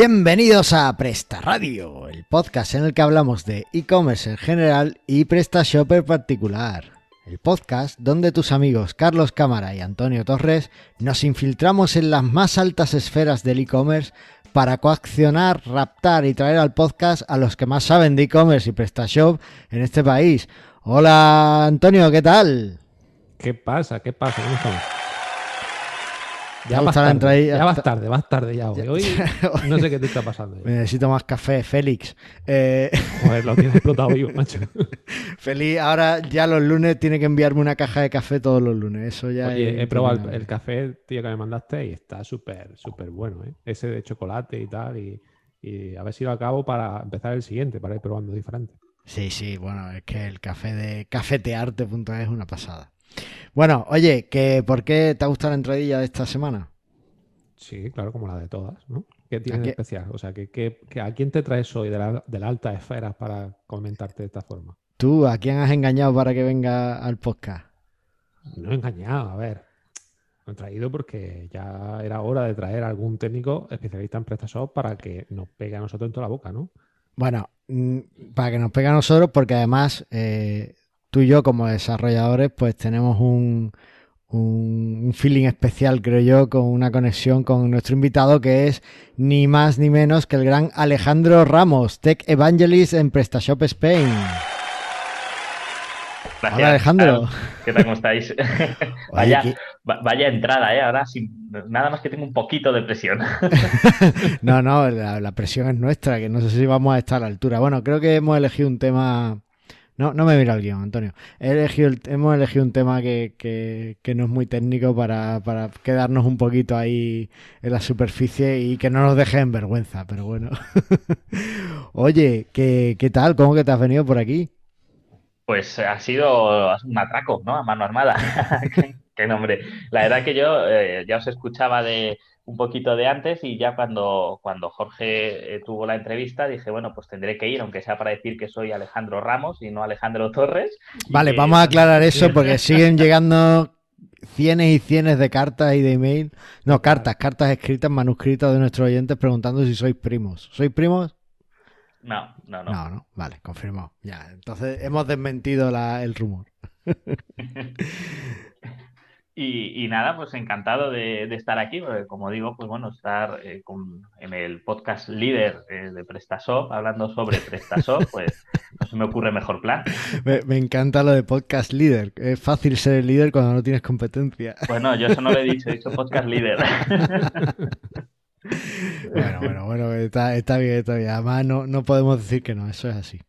Bienvenidos a Presta Radio, el podcast en el que hablamos de e-commerce en general y PrestaShop en particular. El podcast donde tus amigos Carlos Cámara y Antonio Torres nos infiltramos en las más altas esferas del e-commerce para coaccionar, raptar y traer al podcast a los que más saben de e-commerce y PrestaShop en este país. Hola Antonio, ¿qué tal? ¿Qué pasa? ¿Qué pasa? ¿Cómo? Ya, vas tarde, ya vas tarde, vas tarde ya hoy. Hoy no sé qué te está pasando. Me necesito más café, Félix. Eh, Joder, lo tienes explotado vivo, macho. Feliz, ahora ya los lunes tiene que enviarme una caja de café todos los lunes. Eso ya Oye, es he probado el, café, tío, que me mandaste y está súper, súper bueno, ¿eh? Ese de chocolate y tal. Y, y a ver si lo acabo para empezar el siguiente, para ir probando diferente. Sí, sí, bueno, es que el café de cafetearte.es es una pasada. Bueno, oye, que ¿por qué te ha gustado la entradilla de esta semana? Sí, claro, como la de todas, ¿no? ¿Qué tiene ¿A de especial? O sea, ¿qué, qué- qué- ¿a quién te traes hoy de la, de la alta esfera para comentarte de esta forma? ¿Tú a quién has engañado para que venga al podcast? No he engañado, a ver. Lo he traído porque ya era hora de traer a algún técnico especialista en PrestaShop para que nos pegue a nosotros en toda la boca, ¿no? Bueno, mm, para que nos pegue a nosotros, porque además eh, tú y yo como desarrolladores pues tenemos un, un, feeling especial, creo yo, con una conexión con nuestro invitado que es ni más ni menos que el gran Alejandro Ramos, Tech Evangelist en PrestaShop Spain. Gracias. Hola, Alejandro. ¿Qué tal? ¿Cómo estáis? vaya, entrada, ¿eh? Ahora sin, nada más que tengo un poquito de presión. No, no, la, la presión es nuestra, que no sé si vamos a estar a la altura. Bueno, creo que hemos elegido un tema. No, no me mira el guion, Antonio. Hemos elegido un tema que, que- no es muy técnico para, para quedarnos un poquito ahí en la superficie y que no nos deje en vergüenza, pero bueno. Oye, ¿qué, qué tal? ¿Cómo que te has venido por aquí? Pues ha sido un atraco, ¿no? A mano armada. qué, qué nombre. La verdad que yo eh, ya os escuchaba de un poquito de antes y ya cuando, cuando Jorge eh, tuvo la entrevista dije, bueno, pues tendré que ir, aunque sea para decir que soy Alejandro Ramos y no Alejandro Torres. Vale, que- vamos a aclarar eso porque siguen llegando cienes y cienes de cartas y de email. No, cartas, cartas escritas, manuscritas de nuestros oyentes preguntando si sois primos. ¿Sois primos? No, no, no. No, no, vale, confirmado. Ya, entonces hemos desmentido la- el rumor. Y, y nada, pues encantado de, de estar aquí, porque como digo, pues bueno, estar eh, con- en el podcast líder eh, de PrestaShop, hablando sobre PrestaShop, pues no se me ocurre mejor plan. Me, me encanta lo de podcast líder. Es fácil ser el líder cuando no tienes competencia. Bueno, yo eso no lo he dicho, he dicho podcast líder. Bueno, bueno, bueno, está, está bien, está bien. Además, no, no podemos decir que no, eso es así.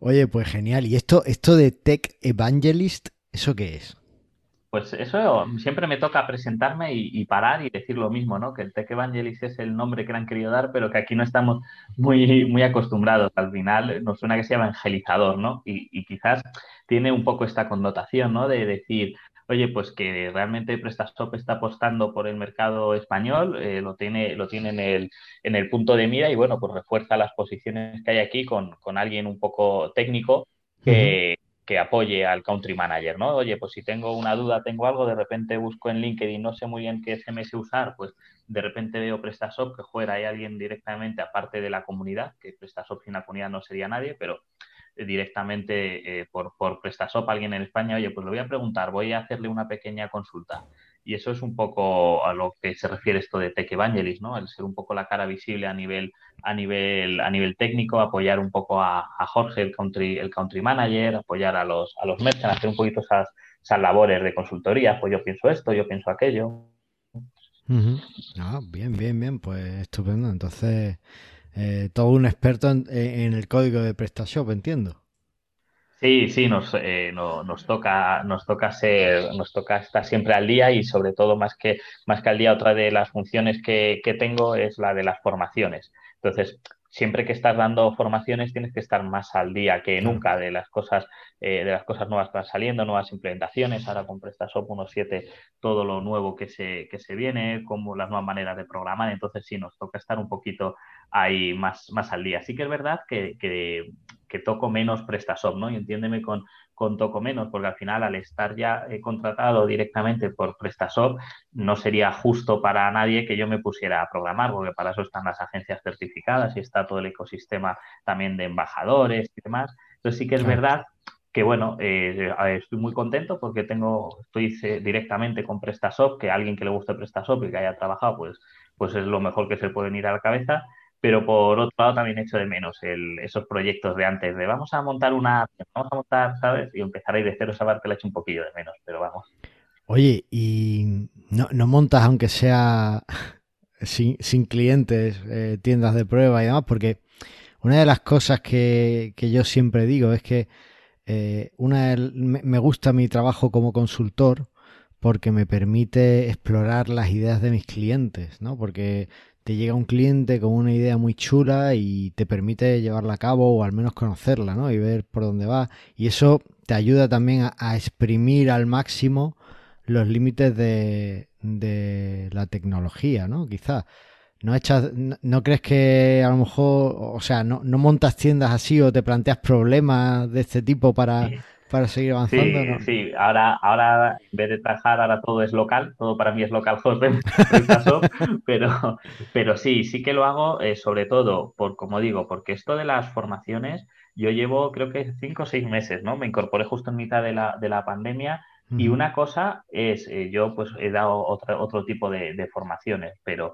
Oye, pues genial. ¿Y esto, esto de Tech Evangelist, eso qué es? Pues eso siempre me toca presentarme y, y parar y decir lo mismo, ¿no? Que el Tech Evangelist es el nombre que le han querido dar, pero que aquí no estamos muy, muy acostumbrados. Al final nos suena que se llama evangelizador, ¿no? Y, y quizás tiene un poco esta connotación, ¿no? De decir, oye, pues que realmente PrestaShop está apostando por el mercado español, eh, lo tiene, lo tiene en el, en el punto de mira y bueno, pues refuerza las posiciones que hay aquí con, con alguien un poco técnico que, que apoye al country manager, ¿no? Oye, pues si tengo una duda, tengo algo, de repente busco en LinkedIn, no sé muy bien qué CMS usar, pues de repente veo PrestaShop, que fuera hay alguien directamente, aparte de la comunidad, que PrestaShop sin la comunidad no sería nadie, pero directamente eh, por, por PrestaShop alguien en España, oye, pues le voy a preguntar, voy a hacerle una pequeña consulta. Y eso es un poco a lo que se refiere esto de Tech Evangelist, ¿no? El ser un poco la cara visible a nivel, a nivel, a nivel técnico, apoyar un poco a, a Jorge, el country, el country manager, apoyar a los, a los merchants, hacer un poquito esas, esas labores de consultoría, pues yo pienso esto, yo pienso aquello. Ujú. Ah, bien, bien, bien, pues estupendo. Entonces, eh, todo un experto en, en el código de PrestaShop, entiendo. Sí, sí, nos, eh, no- nos toca, nos toca ser, nos toca estar siempre al día y sobre todo más que, más que al día, otra de las funciones que, que tengo es la de las formaciones. Entonces, siempre que estás dando formaciones tienes que estar más al día que nunca de las cosas, eh, de las cosas nuevas que van saliendo, nuevas implementaciones. Ahora con PrestaShop 1.7 todo lo nuevo que se, que se viene, como las nuevas maneras de programar. Entonces, sí, nos toca estar un poquito ahí más, más al día. Sí que es verdad que, que que toco menos PrestaShop, ¿no? Y entiéndeme con, con toco menos, porque al final al estar ya eh, contratado directamente por PrestaShop, no sería justo para nadie que yo me pusiera a programar, porque para eso están las agencias certificadas y está todo el ecosistema también de embajadores y demás. Entonces sí que es verdad que bueno, eh, estoy muy contento porque tengo, estoy directamente con PrestaShop, que alguien que le guste PrestaShop y que haya trabajado, pues, pues es lo mejor que se puede venir a la cabeza pero por otro lado también echo de menos esos proyectos de antes, de vamos a montar una, vamos a montar, ¿sabes? Y empezar de cero esa parte la echo un poquillo de menos, pero vamos. Oye, ¿y no, montas aunque sea sin, clientes, eh, tiendas de prueba y demás? Porque una de las cosas que, yo siempre digo es que eh, una me gusta mi trabajo como consultor porque me permite explorar las ideas de mis clientes, ¿no? Porque te llega un cliente con una idea muy chula y te permite llevarla a cabo o al menos conocerla, ¿no? Y ver por dónde va. Y eso te ayuda también a, exprimir al máximo los límites de, la tecnología, ¿no? Quizás. ¿No, echas, no, crees que a lo mejor, o sea, no, no montas tiendas así o te planteas problemas de este tipo para, para seguir avanzando. Sí, sí, ahora, ahora en vez de trabajar, ahora todo es local, todo para mí es local pero, pero sí, sí que lo hago eh, sobre todo por, como digo, porque esto de las formaciones, yo llevo creo que cinco o seis meses, ¿no? Me incorporé justo en mitad de la, de la pandemia. Y una cosa es, eh, yo pues he dado otro, otro tipo de, de formaciones, pero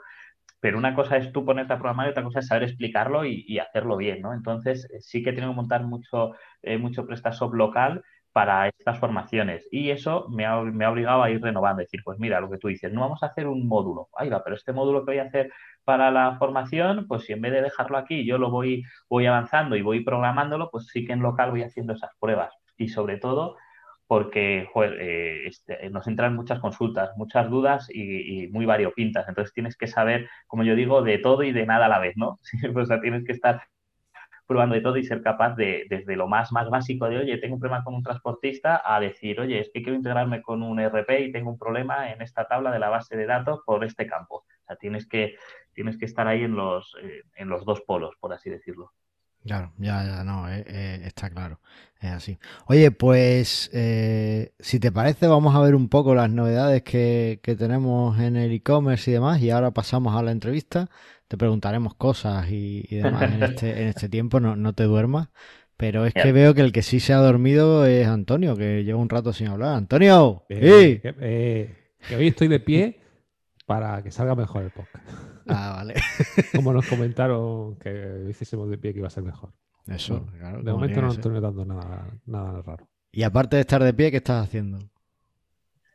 pero una cosa es tú ponerte a programar y otra cosa es saber explicarlo y, hacerlo bien, ¿no? Entonces, eh, sí que tengo que montar mucho, eh, mucho PrestaShop local para estas formaciones. Y eso me ha, obligado a ir renovando, decir, pues mira, lo que tú dices, no vamos a hacer un módulo, ahí va, pero este módulo que voy a hacer para la formación, pues si en vez de dejarlo aquí yo lo voy, voy avanzando y voy programándolo, pues sí que en local voy haciendo esas pruebas. Y sobre todo porque eh, este, nos entran muchas consultas, muchas dudas y, muy variopintas. Entonces tienes que saber, como yo digo, de todo y de nada a la vez, ¿no? o sea, tienes que estar probando de todo y ser capaz de, desde lo más, más básico de, oye, tengo un problema con un transportista, a decir, oye, es que quiero integrarme con un RP y tengo un problema en esta tabla de la base de datos por este campo. O sea, tienes que, tienes que estar ahí en los, eh, en los dos polos, por así decirlo. Claro, ya, ya, no, eh, eh, está claro, es así. Oye, pues eh, si te parece, vamos a ver un poco las novedades que, tenemos en el e-commerce y demás, y ahora pasamos a la entrevista. Te preguntaremos cosas y, demás en este, en este tiempo, no, no te duermas. Pero es que veo que el que sí se ha dormido es Antonio, que lleva un rato sin hablar. Antonio, que, que hoy estoy de pie para que salga mejor el podcast. Ah, vale. Como nos comentaron que hiciésemos de pie que iba a ser mejor. Eso, claro. De momento no estoy notando nada, nada raro. Y aparte de estar de pie, ¿qué estás haciendo?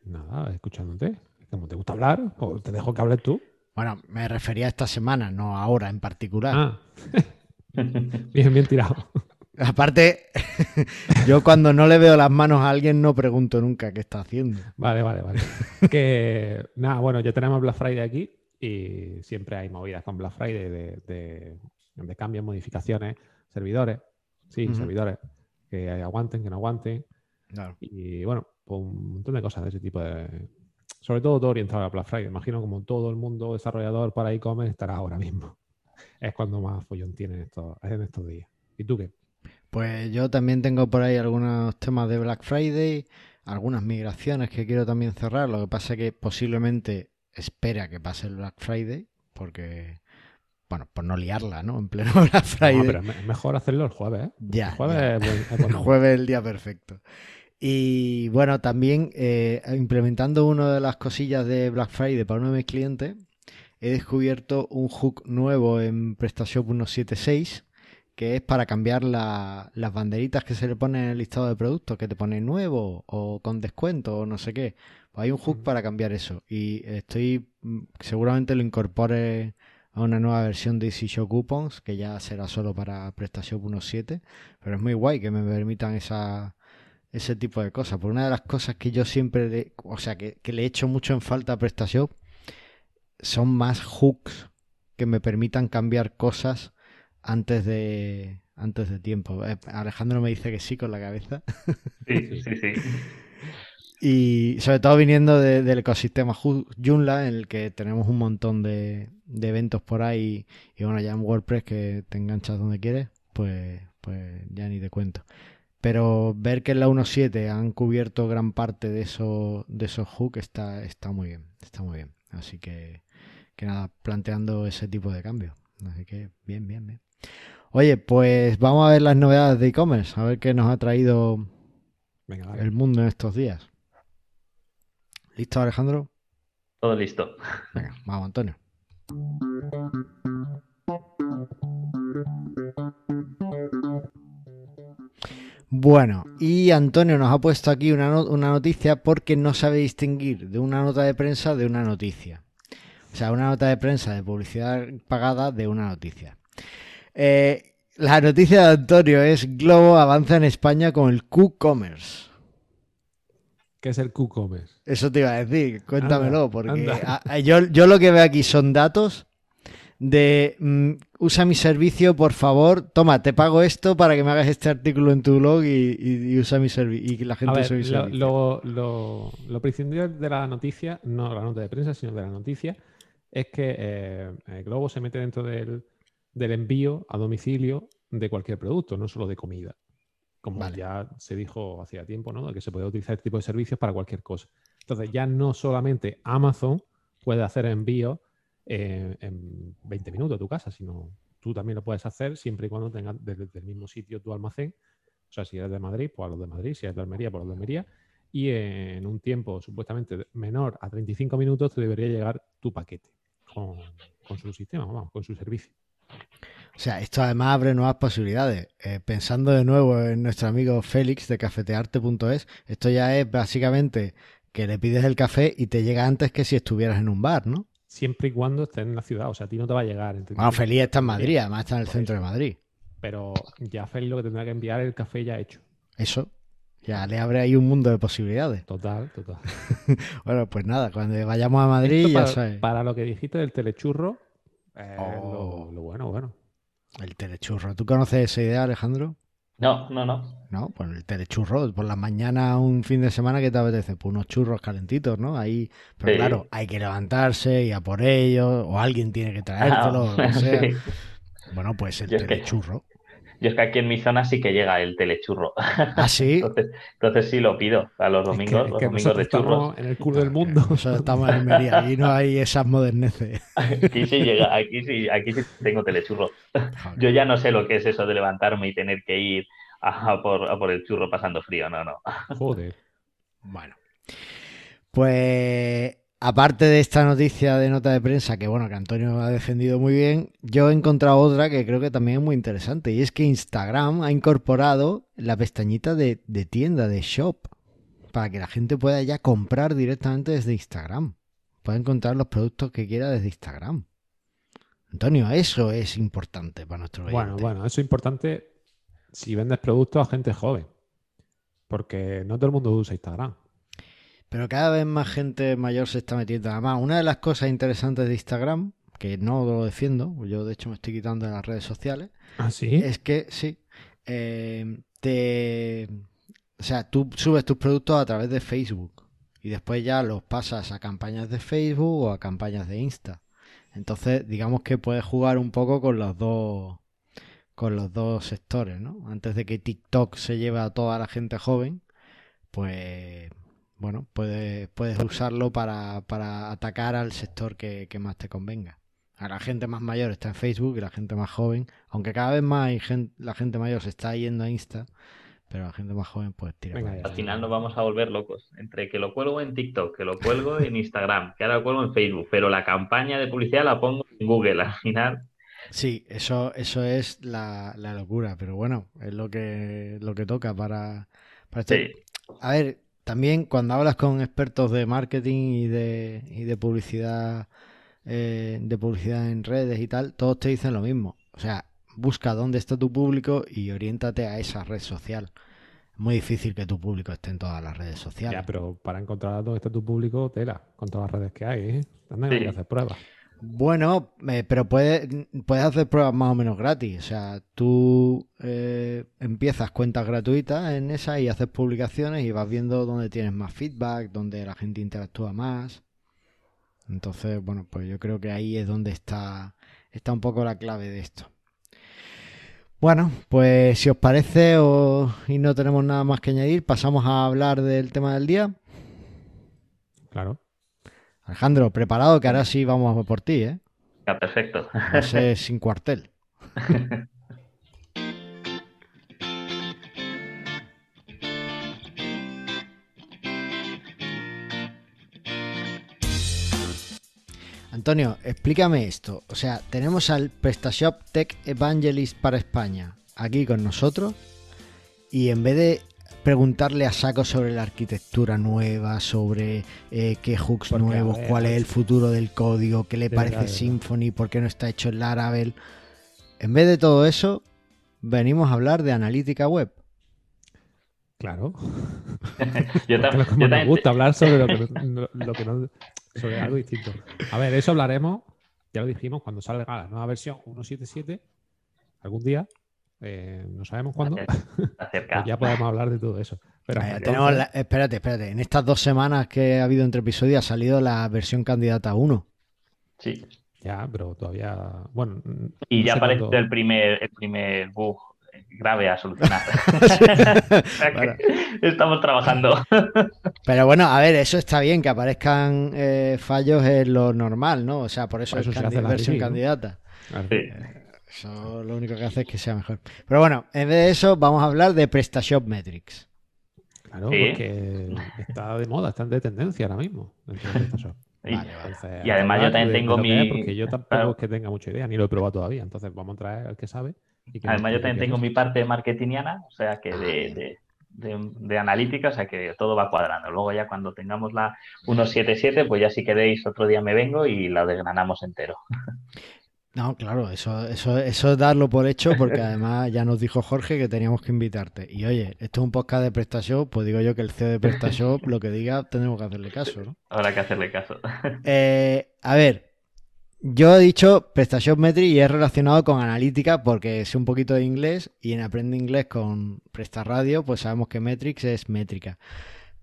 Nada, escuchándote. Como te gusta hablar, o te dejo que hables tú. Bueno, me refería a esta semana, no ahora en particular. Ah. bien, bien tirado. Aparte, yo cuando no le veo las manos a alguien no pregunto nunca qué está haciendo. Vale, vale, vale. que nada, bueno, ya tenemos Black Friday aquí y siempre hay movidas con Black Friday de, de, cambios, modificaciones, servidores, sí, servidores que aguanten, que no aguanten. Y bueno, pues un montón de cosas de ese tipo de. Sobre todo todo orientado a Black Friday. Imagino como todo el mundo desarrollador para e-commerce estará ahora mismo. Es cuando más follón tiene en estos, en estos días. ¿Y tú qué? Pues yo también tengo por ahí algunos temas de Black Friday, algunas migraciones que quiero también cerrar. Lo que pasa es que posiblemente espera que pase el Black Friday, porque, bueno, por no liarla, ¿no? En pleno Black Friday. No, pero es mejor hacerlo el jueves, ¿eh? Ya. El jueves, el jueves es el día perfecto. Y bueno, también eh, implementando una de las cosillas de Black Friday para uno de mis clientes, he descubierto un hook nuevo en PrestaShop 176 que es para cambiar las banderitas que se le ponen en el listado de productos, que te pone nuevo o con descuento o no sé qué. Pues hay un hook para cambiar eso y estoy mm, seguramente lo incorpore a una nueva versión de Easy Show Coupons que ya será solo para PrestaShop 1.7, pero es muy guay que me permitan esa, ese tipo de cosas. Por una de las cosas que yo siempre, le, o sea, que, que le echo mucho en falta a PrestaShop son más hooks que me permitan cambiar cosas antes de antes de tiempo. Eh, Alejandro me dice que sí con la cabeza. Sí, sí, sí. Y sobre todo viniendo del ecosistema Joomla, en el que tenemos un montón de, eventos por ahí. Y bueno, ya en WordPress que te enganchas donde quieres, pues, pues ya ni te cuento. Pero ver que en la 1.7 han cubierto gran parte de esos, de esos hooks está, está muy bien, está muy bien. Así que, que nada, planteando ese tipo de cambio. Así que bien, bien, bien. Oye, pues vamos a ver las novedades de e-commerce, a ver qué nos ha traído el mundo en estos días. ¿Listo, Alejandro? Todo listo. Venga, vamos, Antonio. Bueno, y Antonio nos ha puesto aquí una, una, noticia porque no sabe distinguir de una nota de prensa de una noticia. O sea, una nota de prensa de publicidad pagada de una noticia. Eh, la noticia de Antonio es Globo avanza en España con el Q-Commerce. ¿Qué es el Q-Commerce? Eso te iba a decir, cuéntamelo, porque yo, yo, lo que veo aquí son datos de mm, usa mi servicio, por favor, toma, te pago esto para que me hagas este artículo en tu blog y, usa mi servicio y que la gente use mi servicio. Lo, lo, lo, principal de la noticia, no la nota de prensa, sino de la noticia, es que eh, Globo se mete dentro del del envío a domicilio de cualquier producto, no solo de comida. Como ya se dijo hacía tiempo, ¿no? Que se puede utilizar este tipo de servicios para cualquier cosa. Entonces, ya no solamente Amazon puede hacer envío eh, en 20 minutos a tu casa, sino tú también lo puedes hacer siempre y cuando tengas desde el mismo sitio tu almacén. O sea, si eres de Madrid, pues a los de Madrid, si eres de Almería, pues a los de Almería. Y en un tiempo supuestamente menor a 35 minutos te debería llegar tu paquete con, con su sistema, vamos, con su servicio. O sea, esto además abre nuevas posibilidades. Eh, pensando de nuevo en nuestro amigo Félix de cafetearte.es, esto ya es básicamente que le pides el café y te llega antes que si estuvieras en un bar, ¿no? Siempre y cuando estés en la ciudad, o sea, a ti no te va a llegar. Bueno, Félix está en Madrid, además está en el centro de Madrid. Pero ya Félix lo que tendrá que enviar es el café ya hecho. Eso, ya le abre ahí un mundo de posibilidades. Total, total. bueno, pues nada, cuando vayamos a Madrid ya sabes. Para lo que dijiste del telechurro, eh, oh. lo, bueno, bueno. El telechurro. ¿Tú conoces esa idea, Alejandro? No, no, no. No, pues el telechurro, por la mañana, un fin de semana, que te apetece? Pues unos churros calentitos, ¿no? Ahí, pero claro, hay que levantarse y a por ellos, o alguien tiene que traértelo, ah, sea. Bueno, pues el telechurro. Yo es que aquí en mi zona sí que llega el telechurro. ¿Ah, sí? Entonces, sí lo pido a los domingos, los domingos de churros. En el culo del mundo. Nosotros estamos en Almería, y no hay esas moderneces. Aquí sí llega, aquí sí, aquí sí tengo telechurro. Yo ya no sé lo que es eso de levantarme y tener que ir a por, a por el churro pasando frío, no, no. Joder. Bueno. Pues aparte de esta noticia de nota de prensa, que bueno, que Antonio ha defendido muy bien, yo he encontrado otra que creo que también es muy interesante, y es que Instagram ha incorporado la pestañita de, tienda, de shop, para que la gente pueda ya comprar directamente desde Instagram. Puede encontrar los productos que quiera desde Instagram. Antonio, eso es importante para nuestro Bueno, bueno, eso es importante si vendes productos a gente joven. Porque no todo el mundo usa Instagram. Pero cada vez más gente mayor se está metiendo. Además, una de las cosas interesantes de Instagram, que no lo defiendo, yo de hecho me estoy quitando de las redes sociales, ¿Ah, sí? es que sí, eh, te... O sea, tú subes tus productos a través de Facebook y después ya los pasas a campañas de Facebook o a campañas de Insta. Entonces, digamos que puedes jugar un poco con los dos con los dos sectores, ¿no? Antes de que TikTok se lleve a toda la gente joven, pues bueno, puedes, puedes usarlo para, para atacar al sector que, más te convenga. A la gente más mayor está en Facebook y la gente más joven, aunque cada vez más la gente mayor se está yendo a Insta, pero la gente más joven pues tira. al final nos vamos a volver locos. Entre que lo cuelgo en TikTok, que lo cuelgo en Instagram, que ahora lo cuelgo en Facebook, pero la campaña de publicidad la pongo en Google. Al final Sí, eso, eso es la, locura, pero bueno, es lo que, lo que toca para, para este A ver, también cuando hablas con expertos de marketing y de, y de publicidad, eh, de publicidad en redes y tal, todos te dicen lo mismo. O sea, busca dónde está tu público y oriéntate a esa red social. Es muy difícil que tu público esté en todas las redes sociales. Ya, pero para encontrar dónde está tu público, tela, con todas las redes que hay, ¿eh? También hay que hacer pruebas. Bueno, eh, pero puedes, puedes hacer pruebas más o menos gratis. O sea, tú eh, empiezas cuentas gratuitas en esa y haces publicaciones y vas viendo dónde tienes más feedback, dónde la gente interactúa más. Entonces, bueno, pues yo creo que ahí es donde está, está un poco la clave de esto. Bueno, pues si os parece y no tenemos nada más que añadir, pasamos a hablar del tema del día. Claro. Alejandro, preparado que ahora sí vamos a por ti, ¿eh? Ya, perfecto. No sé, sin cuartel. Antonio, explícame esto. O sea, tenemos al PrestaShop Tech Evangelist para España aquí con nosotros y en vez de preguntarle a Saco sobre la arquitectura nueva, sobre eh, qué hooks nuevos, cuál es el futuro del código, qué le parece Symfony, por qué no está hecho en Laravel. En vez de todo eso, venimos a hablar de analítica web. Claro. yo, también, me gusta hablar sobre lo que, no, sobre algo distinto. A ver, eso hablaremos, ya lo dijimos, cuando salga la nueva versión 1.7.7, algún día, eh, no sabemos cuándo, pues ya podemos hablar de todo eso. Pero espérate, espérate. En estas dos semanas que ha habido entre episodios ha salido la versión candidata 1. Sí. Ya, pero todavía. Bueno. Y ya aparece el primer, el primer bug grave a solucionar. estamos trabajando. Pero bueno, a ver, eso está bien, que aparezcan eh, fallos es lo normal, ¿no? O sea, por eso, es versión candidata. Eso lo único que hace es que sea mejor. Pero bueno, en vez de eso, vamos a hablar de PrestaShop Metrics. Claro, porque está de moda, está de tendencia ahora mismo y, además yo también tengo mi... porque yo tampoco es que tenga mucha idea, ni lo he probado todavía. Entonces vamos a traer al que sabe. además yo también tengo mi parte marketingiana, o sea que de, de, analítica, o sea que todo va cuadrando. Luego ya cuando tengamos la 177, pues ya si queréis otro día me vengo y la desgranamos entero. No, claro, eso, eso, eso es darlo por hecho, porque además ya nos dijo Jorge que teníamos que invitarte. Y oye, esto es un podcast de PrestaShop, pues digo yo que el CEO de PrestaShop lo que diga tenemos que hacerle caso, ¿no? Habrá que hacerle caso. Eh, a ver, yo he dicho PrestaShop Metric y es relacionado con analítica porque sé un poquito de inglés y en Aprende Inglés con PrestaRadio, pues sabemos que Metrics es métrica.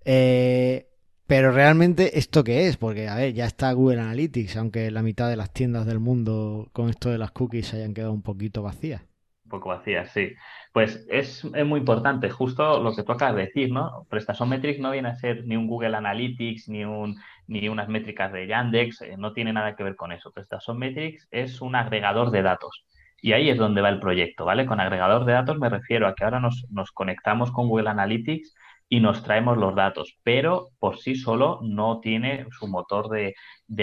Eh, pero realmente, ¿esto qué es? Porque, a ver, ya está Google Analytics, aunque la mitad de las tiendas del mundo con esto de las cookies hayan quedado un poquito vacías. Un poco vacías, sí. Pues es, muy importante, justo lo que tú acabas de decir, ¿no? PrestaShop Metrics no viene a ser ni un Google Analytics, ni, un, ni unas métricas de Yandex, eh, no tiene nada que ver con eso. PrestaShop Metrics es un agregador de datos. Y ahí es donde va el proyecto, ¿vale? Con agregador de datos me refiero a que ahora nos, nos conectamos con Google Analytics y nos traemos los datos, pero por sí solo no tiene su motor de,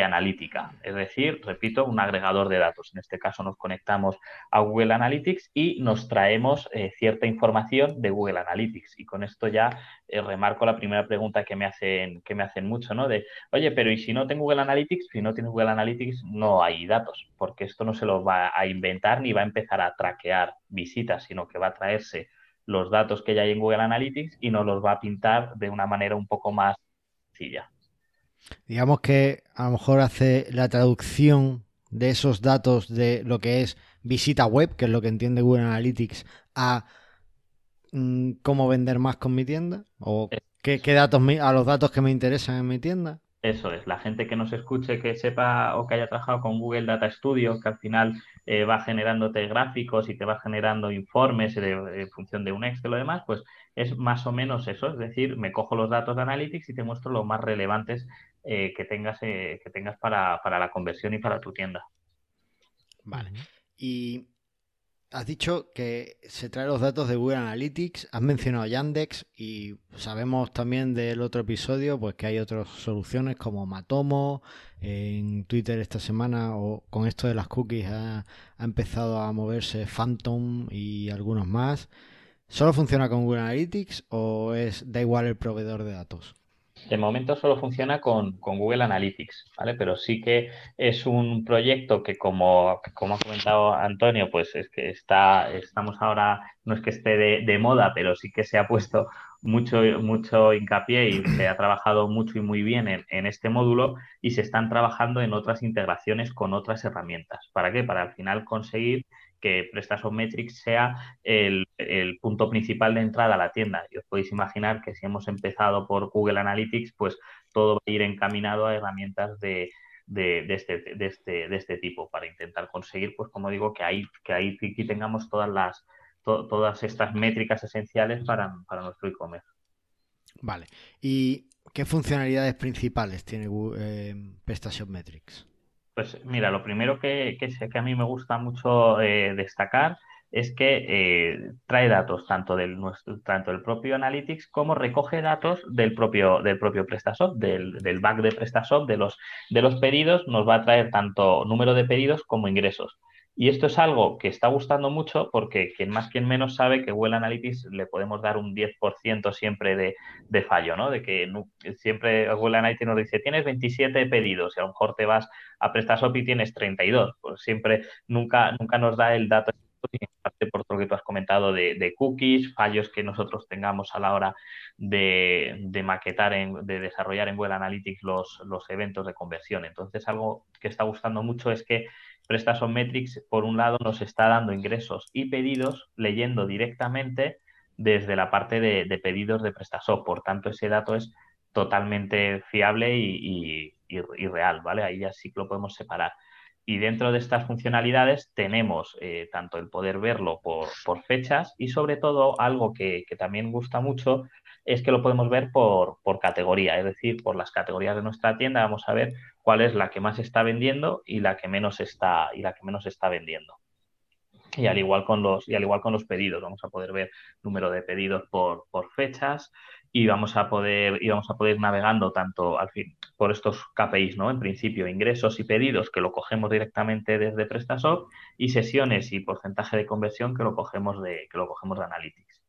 analítica. Es decir, repito, un agregador de datos. En este caso nos conectamos a Google Analytics y nos traemos eh, cierta información de Google Analytics. Y con esto ya eh, remarco la primera pregunta que me hacen, que me hacen mucho, ¿no? De, oye, pero ¿y si no tengo Google Analytics? Si no tienes Google Analytics, no hay datos, porque esto no se lo va a inventar ni va a empezar a traquear visitas, sino que va a traerse los datos que ya hay en Google Analytics y nos los va a pintar de una manera un poco más sencilla. Digamos que a lo mejor hace la traducción de esos datos de lo que es visita web, que es lo que entiende Google Analytics, a mm, cómo vender más con mi tienda o eh. qué, qué datos a los datos que me interesan en mi tienda. Eso es, la gente que nos escuche, que sepa o que haya trabajado con Google Data Studio, que al final eh, va generándote gráficos y te va generando informes de, función de un Excel o demás, pues es más o menos eso. Es decir, me cojo los datos de Analytics y te muestro los más relevantes eh, que tengas, eh, que tengas para, para, la conversión y para tu tienda. Vale. Y Has dicho que se trae los datos de Google Analytics, has mencionado Yandex y sabemos también del otro episodio pues que hay otras soluciones como Matomo, en Twitter esta semana o con esto de las cookies ha, empezado a moverse Phantom y algunos más. ¿Solo funciona con Google Analytics o es da igual el proveedor de datos? De momento solo funciona con, Google Analytics, ¿vale? Pero sí que es un proyecto que, como, como ha comentado Antonio, pues es que está, estamos ahora, no es que esté de, moda, pero sí que se ha puesto mucho, mucho hincapié y se ha trabajado mucho y muy bien en, en, este módulo y se están trabajando en otras integraciones con otras herramientas. ¿Para qué? Para al final conseguir que PrestaShop Metrics sea el, punto principal de entrada a la tienda. Y os podéis imaginar que si hemos empezado por Google Analytics, pues todo va a ir encaminado a herramientas de, este, de, este, de este tipo para intentar conseguir, pues como digo, que ahí, que tengamos todas las, todas estas métricas esenciales para, nuestro e-commerce. Vale. ¿Y qué funcionalidades principales tiene eh, PrestaShop Metrics? Pues mira, lo primero que, que, que a mí me gusta mucho eh, destacar es que eh, trae datos tanto del, nuestro, tanto del propio Analytics como recoge datos del propio, del propio PrestaShop, del, del back de PrestaShop, de los, de los pedidos, nos va a traer tanto número de pedidos como ingresos. Y esto es algo que está gustando mucho porque quien más, quien menos sabe que Google Analytics le podemos dar un 10% siempre de, de, fallo, ¿no? De que siempre Google Analytics nos dice, tienes 27 pedidos y a lo mejor te vas a PrestaShop y tienes 32. Pues siempre, nunca, nunca nos da el dato parte por todo lo que tú has comentado de, cookies, fallos que nosotros tengamos a la hora de, maquetar, de desarrollar en Google Analytics los, los eventos de conversión. Entonces, algo que está gustando mucho es que PrestaShop Metrics, por un lado, nos está dando ingresos y pedidos leyendo directamente desde la parte de, pedidos de PrestaShop. Por tanto, ese dato es totalmente fiable y, y real, ¿vale? Ahí ya sí que lo podemos separar. Y dentro de estas funcionalidades tenemos eh, tanto el poder verlo por, fechas y sobre todo algo que, también gusta mucho es que lo podemos ver por, categoría, es decir, por las categorías de nuestra tienda vamos a ver cuál es la que más está vendiendo y la que menos está, y la que menos está vendiendo. Y al igual con los, y al igual con los pedidos, vamos a poder ver número de pedidos por, por fechas, y vamos a poder, y vamos a poder ir navegando tanto al fin por estos KPIs, ¿no? En principio, ingresos y pedidos que lo cogemos directamente desde PrestaShop y sesiones y porcentaje de conversión que lo cogemos de, que lo cogemos de Analytics.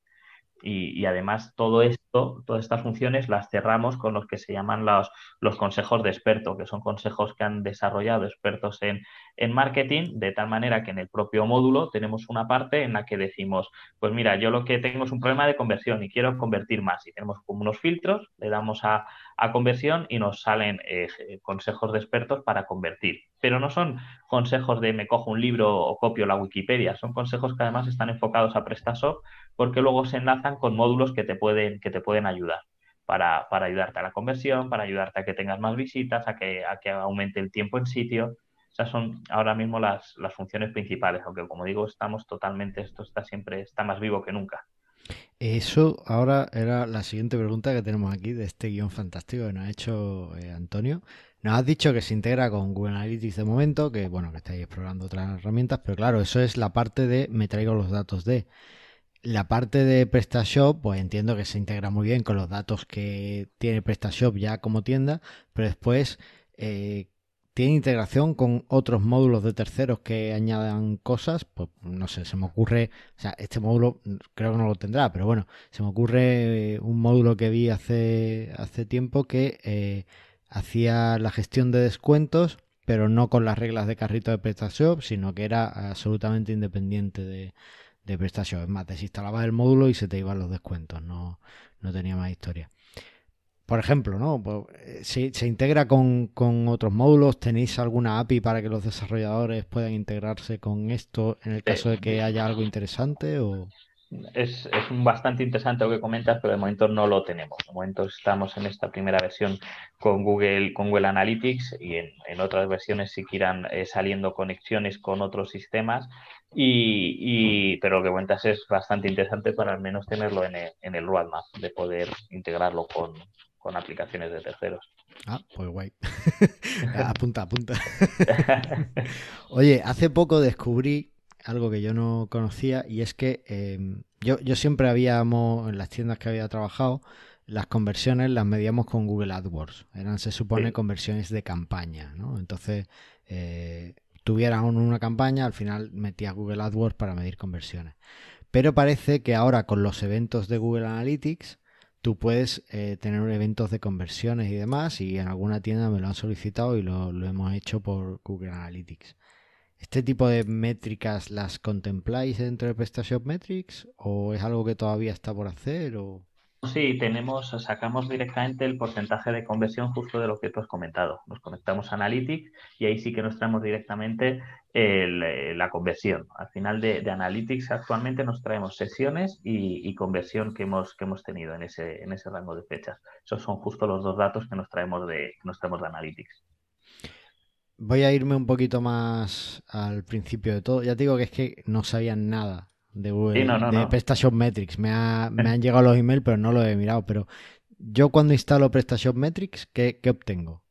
Y, además todo esto, todas estas funciones las cerramos con los que se llaman los, los consejos de experto, que son consejos que han desarrollado expertos en, en, marketing, de tal manera que en el propio módulo tenemos una parte en la que decimos, pues mira, yo lo que tengo es un problema de conversión y quiero convertir más. Y tenemos como unos filtros, le damos a, a conversión y nos salen eh, consejos de expertos para convertir. Pero no son consejos de me cojo un libro o copio la Wikipedia, son consejos que además están enfocados a PrestaShop porque luego se enlazan con módulos que te pueden, que te pueden ayudar. Para, ayudarte a la conversión, para ayudarte a que tengas más visitas, a que, a que aumente el tiempo en sitio. Esas son ahora mismo las, las funciones principales, aunque como digo, estamos totalmente, esto está siempre, está más vivo que nunca. Eso ahora era la siguiente pregunta que tenemos aquí de este guion fantástico que nos ha hecho eh, Antonio. Nos has dicho que se integra con Google Analytics de momento, que bueno, que estáis explorando otras herramientas, pero claro, eso es la parte de me traigo los datos de. La parte de PrestaShop, pues entiendo que se integra muy bien con los datos que tiene PrestaShop ya como tienda, pero después, eh, ¿tiene integración con otros módulos de terceros que añadan cosas? Pues no sé, se me ocurre, o sea, este módulo creo que no lo tendrá, pero bueno, se me ocurre eh, un módulo que vi hace, hace tiempo que eh, hacía la gestión de descuentos, pero no con las reglas de carrito de PrestaShop, sino que era absolutamente independiente de de prestación. Es más, desinstalabas el módulo y se te iban los descuentos, no, no tenía más historia. Por ejemplo, ¿no? Pues, eh, se, se, integra con, con, otros módulos. ¿Tenéis alguna API para que los desarrolladores puedan integrarse con esto en el caso de que haya algo interesante? O... Es, es bastante interesante lo que comentas, pero de momento no lo tenemos. De momento estamos en esta primera versión con Google, con Google Analytics y en, en otras versiones sí que irán eh, saliendo conexiones con otros sistemas. Y, y, pero lo que cuentas es bastante interesante para al menos tenerlo en el, en el roadmap, de poder integrarlo con, con aplicaciones de terceros. Ah, pues guay. apunta, apunta. Oye, hace poco descubrí algo que yo no conocía y es que em, yo, yo siempre habíamos, en las tiendas que había trabajado, las conversiones las medíamos con Google AdWords. Eran, se supone, conversiones de campaña, ¿no? Entonces, eh, tuvieras una campaña, al final metías Google AdWords para medir conversiones. Pero parece que ahora con los eventos de Google Analytics, tú puedes eh, tener eventos de conversiones y demás, y en alguna tienda me lo han solicitado y lo, lo hemos hecho por Google Analytics. ¿Este tipo de métricas las contempláis dentro de PrestaShop Metrics o es algo que todavía está por hacer? O... Sí, tenemos, sacamos directamente el porcentaje de conversión justo de lo que tú has comentado. Nos conectamos a Analytics y ahí sí que nos traemos directamente eh, la conversión. Al final de, Analytics actualmente nos traemos sesiones y, conversión que hemos, que hemos tenido en ese, en ese rango de fechas. Esos son justo los dos datos que nos traemos de, que nos traemos de Analytics voy a irme un poquito más al principio de todo. Ya te digo que es que no sabía nada de, PrestaShop Metrics. Me, han llegado los emails, pero no lo he mirado. Pero yo cuando instalo PrestaShop Metrics, ¿qué, obtengo?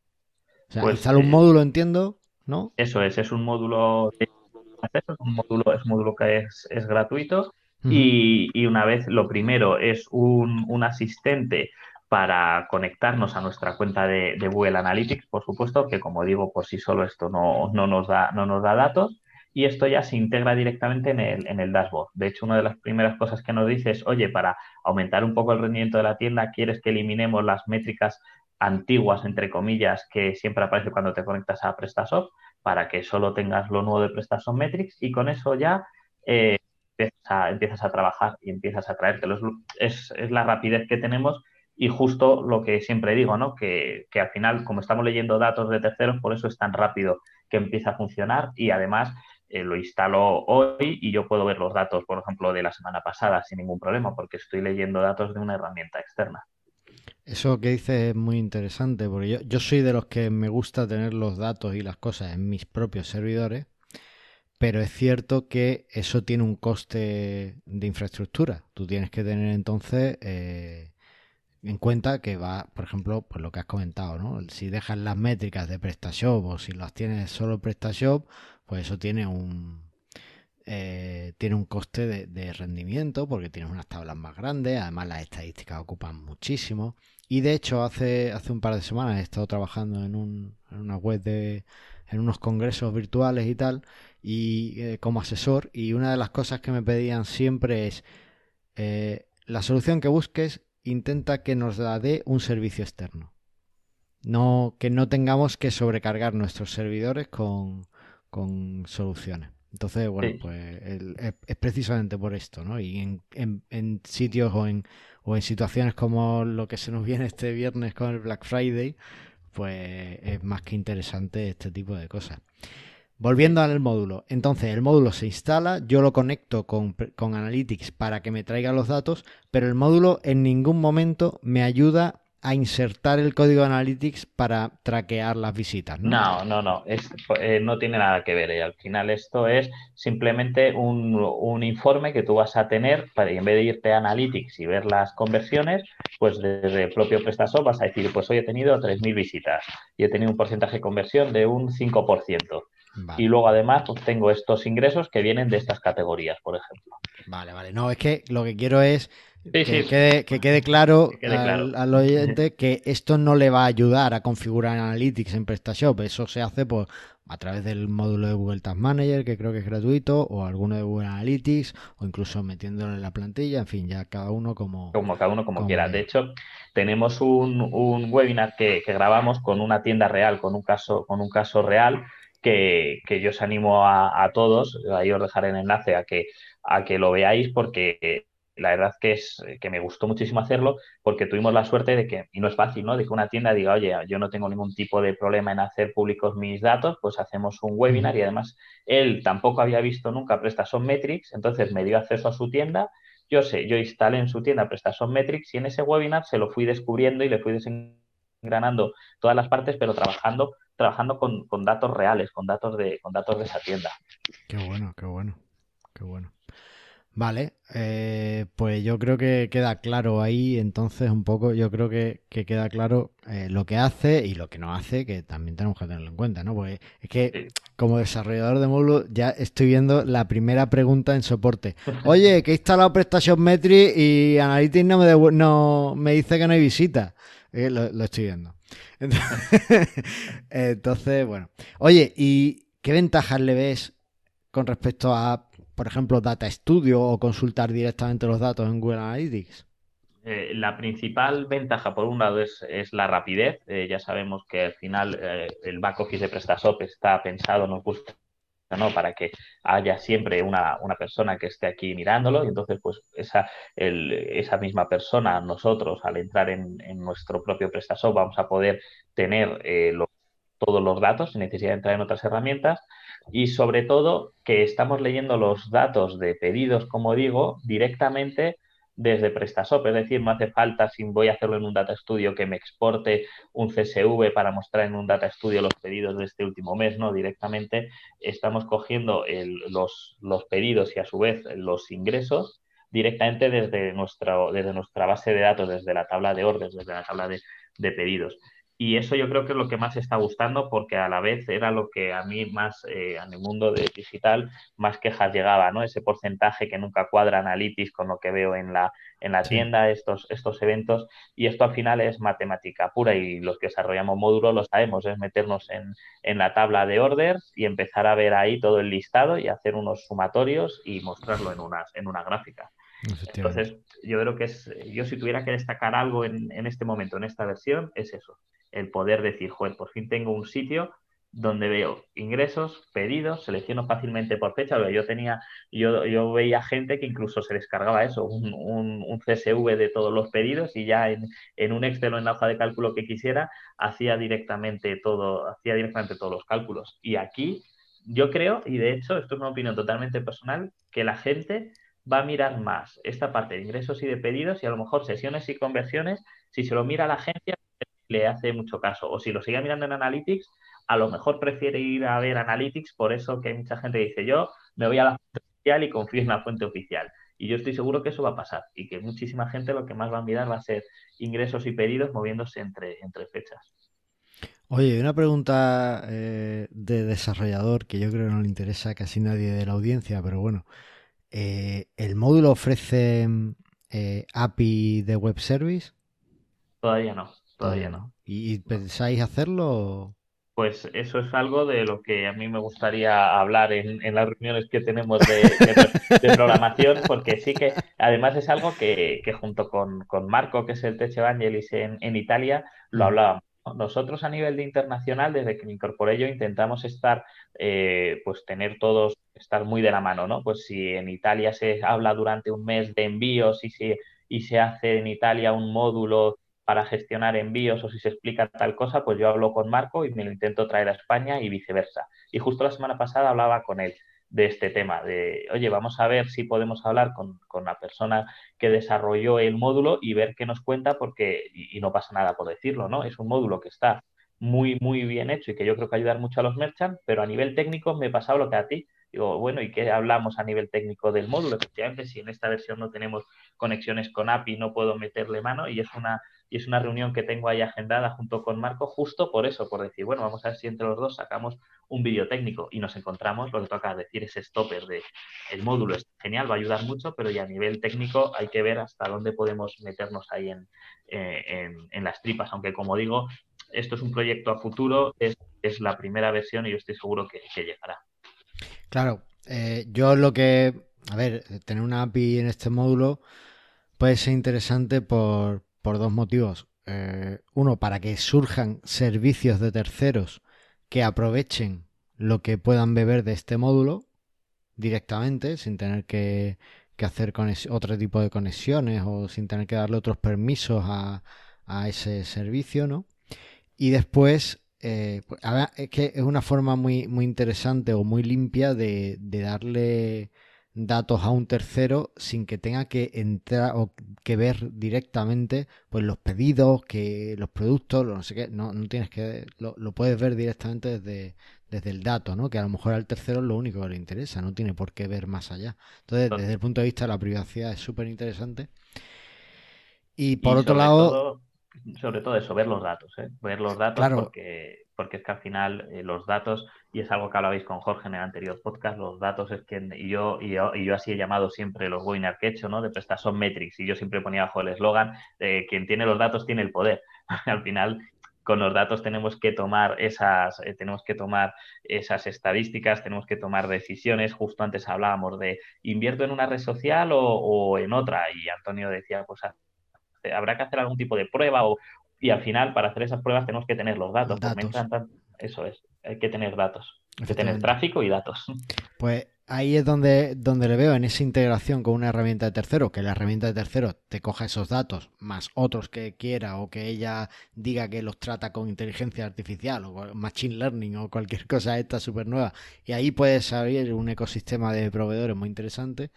O sea, pues, instalo un eh, módulo, entiendo, ¿no? Eso es, es un módulo es un módulo, es un módulo que es, gratuito. y, una vez, lo primero es un, un asistente para conectarnos a nuestra cuenta de, Google Analytics, por supuesto, que como digo, por sí solo esto no, nos, da, no nos da datos y esto ya se integra directamente en el, en el dashboard. De hecho, una de las primeras cosas que nos dice es, oye, para aumentar un poco el rendimiento de la tienda, ¿quieres que eliminemos las métricas antiguas, entre comillas, que siempre aparece cuando te conectas a PrestaShop, para que solo tengas lo nuevo de PrestaShop Metrics y con eso ya eh, empiezas, a, trabajar y empiezas a traértelo. Es, es la rapidez que tenemos y justo lo que siempre digo, ¿no? Que, al final, como estamos leyendo datos de terceros, por eso es tan rápido que empieza a funcionar y además eh, lo instalo hoy y yo puedo ver los datos, por ejemplo, de la semana pasada sin ningún problema porque estoy leyendo datos de una herramienta externa. Eso que dice es muy interesante porque yo, yo soy de los que me gusta tener los datos y las cosas en mis propios servidores, pero es cierto que eso tiene un coste de infraestructura. Tú tienes que tener entonces... Eh, en cuenta que va, por ejemplo, pues lo que has comentado, ¿no? Si dejas las métricas de PrestaShop o si las tienes solo PrestaShop, pues eso tiene un eh, tiene un coste de, rendimiento porque tienes unas tablas más grandes, además las estadísticas ocupan muchísimo. Y de hecho, hace, hace un par de semanas he estado trabajando en, un, en una web de, en unos congresos virtuales y tal, y eh, como asesor, y una de las cosas que me pedían siempre es eh, la solución que busques intenta que nos la dé un servicio externo. No, que no tengamos que sobrecargar nuestros servidores con, soluciones. Entonces, bueno, pues es, precisamente por esto, ¿no? Y en, en, sitios o en, o en situaciones como lo que se nos viene este viernes con el Black Friday, pues es más que interesante este tipo de cosas. Volviendo al módulo, entonces el módulo se instala, yo lo conecto con, Analytics para que me traiga los datos, pero el módulo en ningún momento me ayuda a insertar el código Analytics para traquear las visitas. No, no, no, eh, no tiene nada que ver. Y al final esto es simplemente un, informe que tú vas a tener para en vez de irte a Analytics y ver las conversiones, pues desde el propio PrestaShop vas a decir, pues hoy he tenido 3.000 visitas y he tenido un porcentaje de conversión de un 5%. Y luego además pues, tengo estos ingresos que vienen de estas categorías, por ejemplo. Vale, vale. No, es que lo que quiero es que, Quede, claro, Al, oyente que esto no le va a ayudar a configurar Analytics en PrestaShop. Eso se hace pues, a través del módulo de Google Task Manager, que creo que es gratuito, o alguno de Google Analytics, o incluso metiéndolo en la plantilla. En fin, ya cada uno como... Como cada uno como, quiera. De hecho, tenemos un, webinar que, que, grabamos con una tienda real, con un caso, con un caso real que, yo os animo a, todos, ahí os dejaré el enlace a que, a que lo veáis porque la verdad que es que me gustó muchísimo hacerlo porque tuvimos la suerte de que, y no es fácil, ¿no? De que una tienda diga, oye, yo no tengo ningún tipo de problema en hacer públicos mis datos, pues hacemos un webinar y además él tampoco había visto nunca PrestaShop Metrics, entonces me dio acceso a su tienda. Yo sé, yo instalé en su tienda PrestaShop Metrics y en ese webinar se lo fui descubriendo y le fui desengranando todas las partes, pero trabajando trabajando con, datos reales, con datos, de, con datos de esa tienda. Qué bueno, qué bueno, qué bueno. Vale, eh, pues yo creo que queda claro ahí, entonces un poco, yo creo que, queda claro eh, lo que hace y lo que no hace, que también tenemos que tenerlo en cuenta, ¿no? Porque es que como desarrollador de módulo ya estoy viendo la primera pregunta en soporte. Oye, que he instalado PrestaShop Metric y Analytics no me, no, me dice que no hay visita. Eh, lo, estoy viendo. Entonces, bueno. Oye, ¿y qué ventajas le ves con respecto a, por ejemplo, Data Studio o consultar directamente los datos en Google Analytics? Eh, la principal ventaja, por un lado, es, la rapidez. Eh, ya sabemos que al final el back office de PrestaShop está pensado, nos gusta Para que haya siempre una, persona que esté aquí mirándolo y entonces pues esa, esa misma persona, nosotros al entrar en, nuestro propio PrestaShop vamos a poder tener eh, todos los datos sin necesidad de entrar en otras herramientas y sobre todo que estamos leyendo los datos de pedidos, como digo, directamente desde PrestaShop, es decir, no hace falta, si voy a hacerlo en un Data Studio, que me exporte un CSV para mostrar en un Data Studio los pedidos de este último mes, ¿no? Directamente estamos cogiendo los, los pedidos y a su vez los ingresos directamente desde nuestra, desde nuestra base de datos, desde la tabla de órdenes, desde la tabla de pedidos. Y eso yo creo que es lo que más está gustando porque a la vez era lo que a mí más, eh, en el mundo de digital, más quejas llegaba, ¿no? Ese porcentaje que nunca cuadra Analytics con lo que veo en la, en la tienda, estos, estos eventos. Y esto al final es matemática pura y los que desarrollamos módulos lo sabemos, es meternos en, en la tabla de orders y empezar a ver ahí todo el listado y hacer unos sumatorios y mostrarlo en, unas, en una gráfica. Entonces, yo creo que es, yo si tuviera que destacar algo en, en este momento, en esta versión, es eso, el poder decir, joder, por fin tengo un sitio donde veo ingresos, pedidos, selecciono fácilmente por fecha. Yo tenía, yo, yo veía gente que incluso se descargaba eso, un, un, CSV de todos los pedidos y ya en, en, un Excel o en la hoja de cálculo que quisiera, hacía directamente todo, hacía directamente todos los cálculos. Y aquí yo creo, y de hecho, esto es una opinión totalmente personal, que la gente va a mirar más esta parte de ingresos y de pedidos y a lo mejor sesiones y conversiones, si se lo mira la agencia, le hace mucho caso. O si lo sigue mirando en Analytics, a lo mejor prefiere ir a ver Analytics, por eso que mucha gente dice yo me voy a la fuente oficial y confío en la fuente oficial. Y yo estoy seguro que eso va a pasar y que muchísima gente lo que más va a mirar va a ser ingresos y pedidos moviéndose entre, entre fechas. Oye, una pregunta eh, de desarrollador que yo creo que no le interesa a casi nadie de la audiencia, pero bueno, eh, ¿el módulo ofrece eh, API de web service? Todavía no. Todavía no. ¿Y pensáis hacerlo? Pues eso es algo de lo que a mí me gustaría hablar en, las reuniones que tenemos de, programación, porque sí que además es algo que, junto con, Marco, que es el Tech Evangelis en, en Italia, lo mm. hablábamos. Nosotros a nivel de internacional, desde que me incorporé yo, intentamos estar, eh, pues tener todos, estar muy de la mano, ¿no? Pues si en Italia se habla durante un mes de envíos y, si, y se hace en Italia un módulo para gestionar envíos o si se explica tal cosa, pues yo hablo con Marco y me lo intento traer a España y viceversa. Y justo la semana pasada hablaba con él de este tema, de, oye, vamos a ver si podemos hablar con, la persona que desarrolló el módulo y ver qué nos cuenta, porque, y, no pasa nada por decirlo, ¿no? Es un módulo que está muy, muy bien hecho y que yo creo que ayudar mucho a los merchants, pero a nivel técnico me he pasado lo que a ti. Digo, bueno, ¿y qué hablamos a nivel técnico del módulo? Efectivamente, si en esta versión no tenemos conexiones con API, no puedo meterle mano y es una y es una reunión que tengo ahí agendada junto con Marco justo por eso, por decir, bueno, vamos a ver si entre los dos sacamos un vídeo técnico y nos encontramos, lo que toca decir, ese stopper de el módulo es genial, va a ayudar mucho, pero ya a nivel técnico hay que ver hasta dónde podemos meternos ahí en, eh, las tripas, aunque como digo, esto es un proyecto a futuro, es, la primera versión y yo estoy seguro que, llegará. Claro, eh, yo lo que, a ver, tener una API en este módulo puede ser interesante por, por dos motivos. Eh, uno, para que surjan servicios de terceros que aprovechen lo que puedan beber de este módulo directamente, sin tener que, hacer otro tipo de conexiones o sin tener que darle otros permisos a, ese servicio, ¿no? Y después, eh, pues, es que es una forma muy, muy interesante o muy limpia de darle datos a un tercero sin que tenga que entrar o que ver directamente pues los pedidos, que los productos, lo no sé qué, no, no tienes que lo, puedes ver directamente desde, desde el dato, ¿no? Que a lo mejor al tercero es lo único que le interesa, no tiene por qué ver más allá. Entonces, desde el punto de vista de la privacidad es súper interesante. Y por otro lado, sobre todo eso, ver los datos, ¿eh? ver los datos porque porque es que al final eh, los datos, y es algo que hablabais con Jorge en el anterior podcast, los datos es que y yo, y yo, y yo así he llamado siempre los winner que he hecho, ¿no? De son metrics, y yo siempre ponía bajo el eslogan, quien tiene los datos tiene el poder. al final, con los datos tenemos que tomar esas, eh, tenemos que tomar esas estadísticas, tenemos que tomar decisiones. Justo antes hablábamos de invierto en una red social o, en otra, y Antonio decía, pues habrá que hacer algún tipo de prueba o, y al final, para hacer esas pruebas, tenemos que tener los datos. Encantan. Eso es, hay que tener datos. Hay que tener tráfico y datos. Pues ahí es donde, donde le veo en esa integración con una herramienta de tercero, que la herramienta de tercero te coja esos datos, más otros que quiera, o que ella diga que los trata con inteligencia artificial, o machine learning, o cualquier cosa esta súper nueva. Y ahí puedes abrir un ecosistema de proveedores muy interesante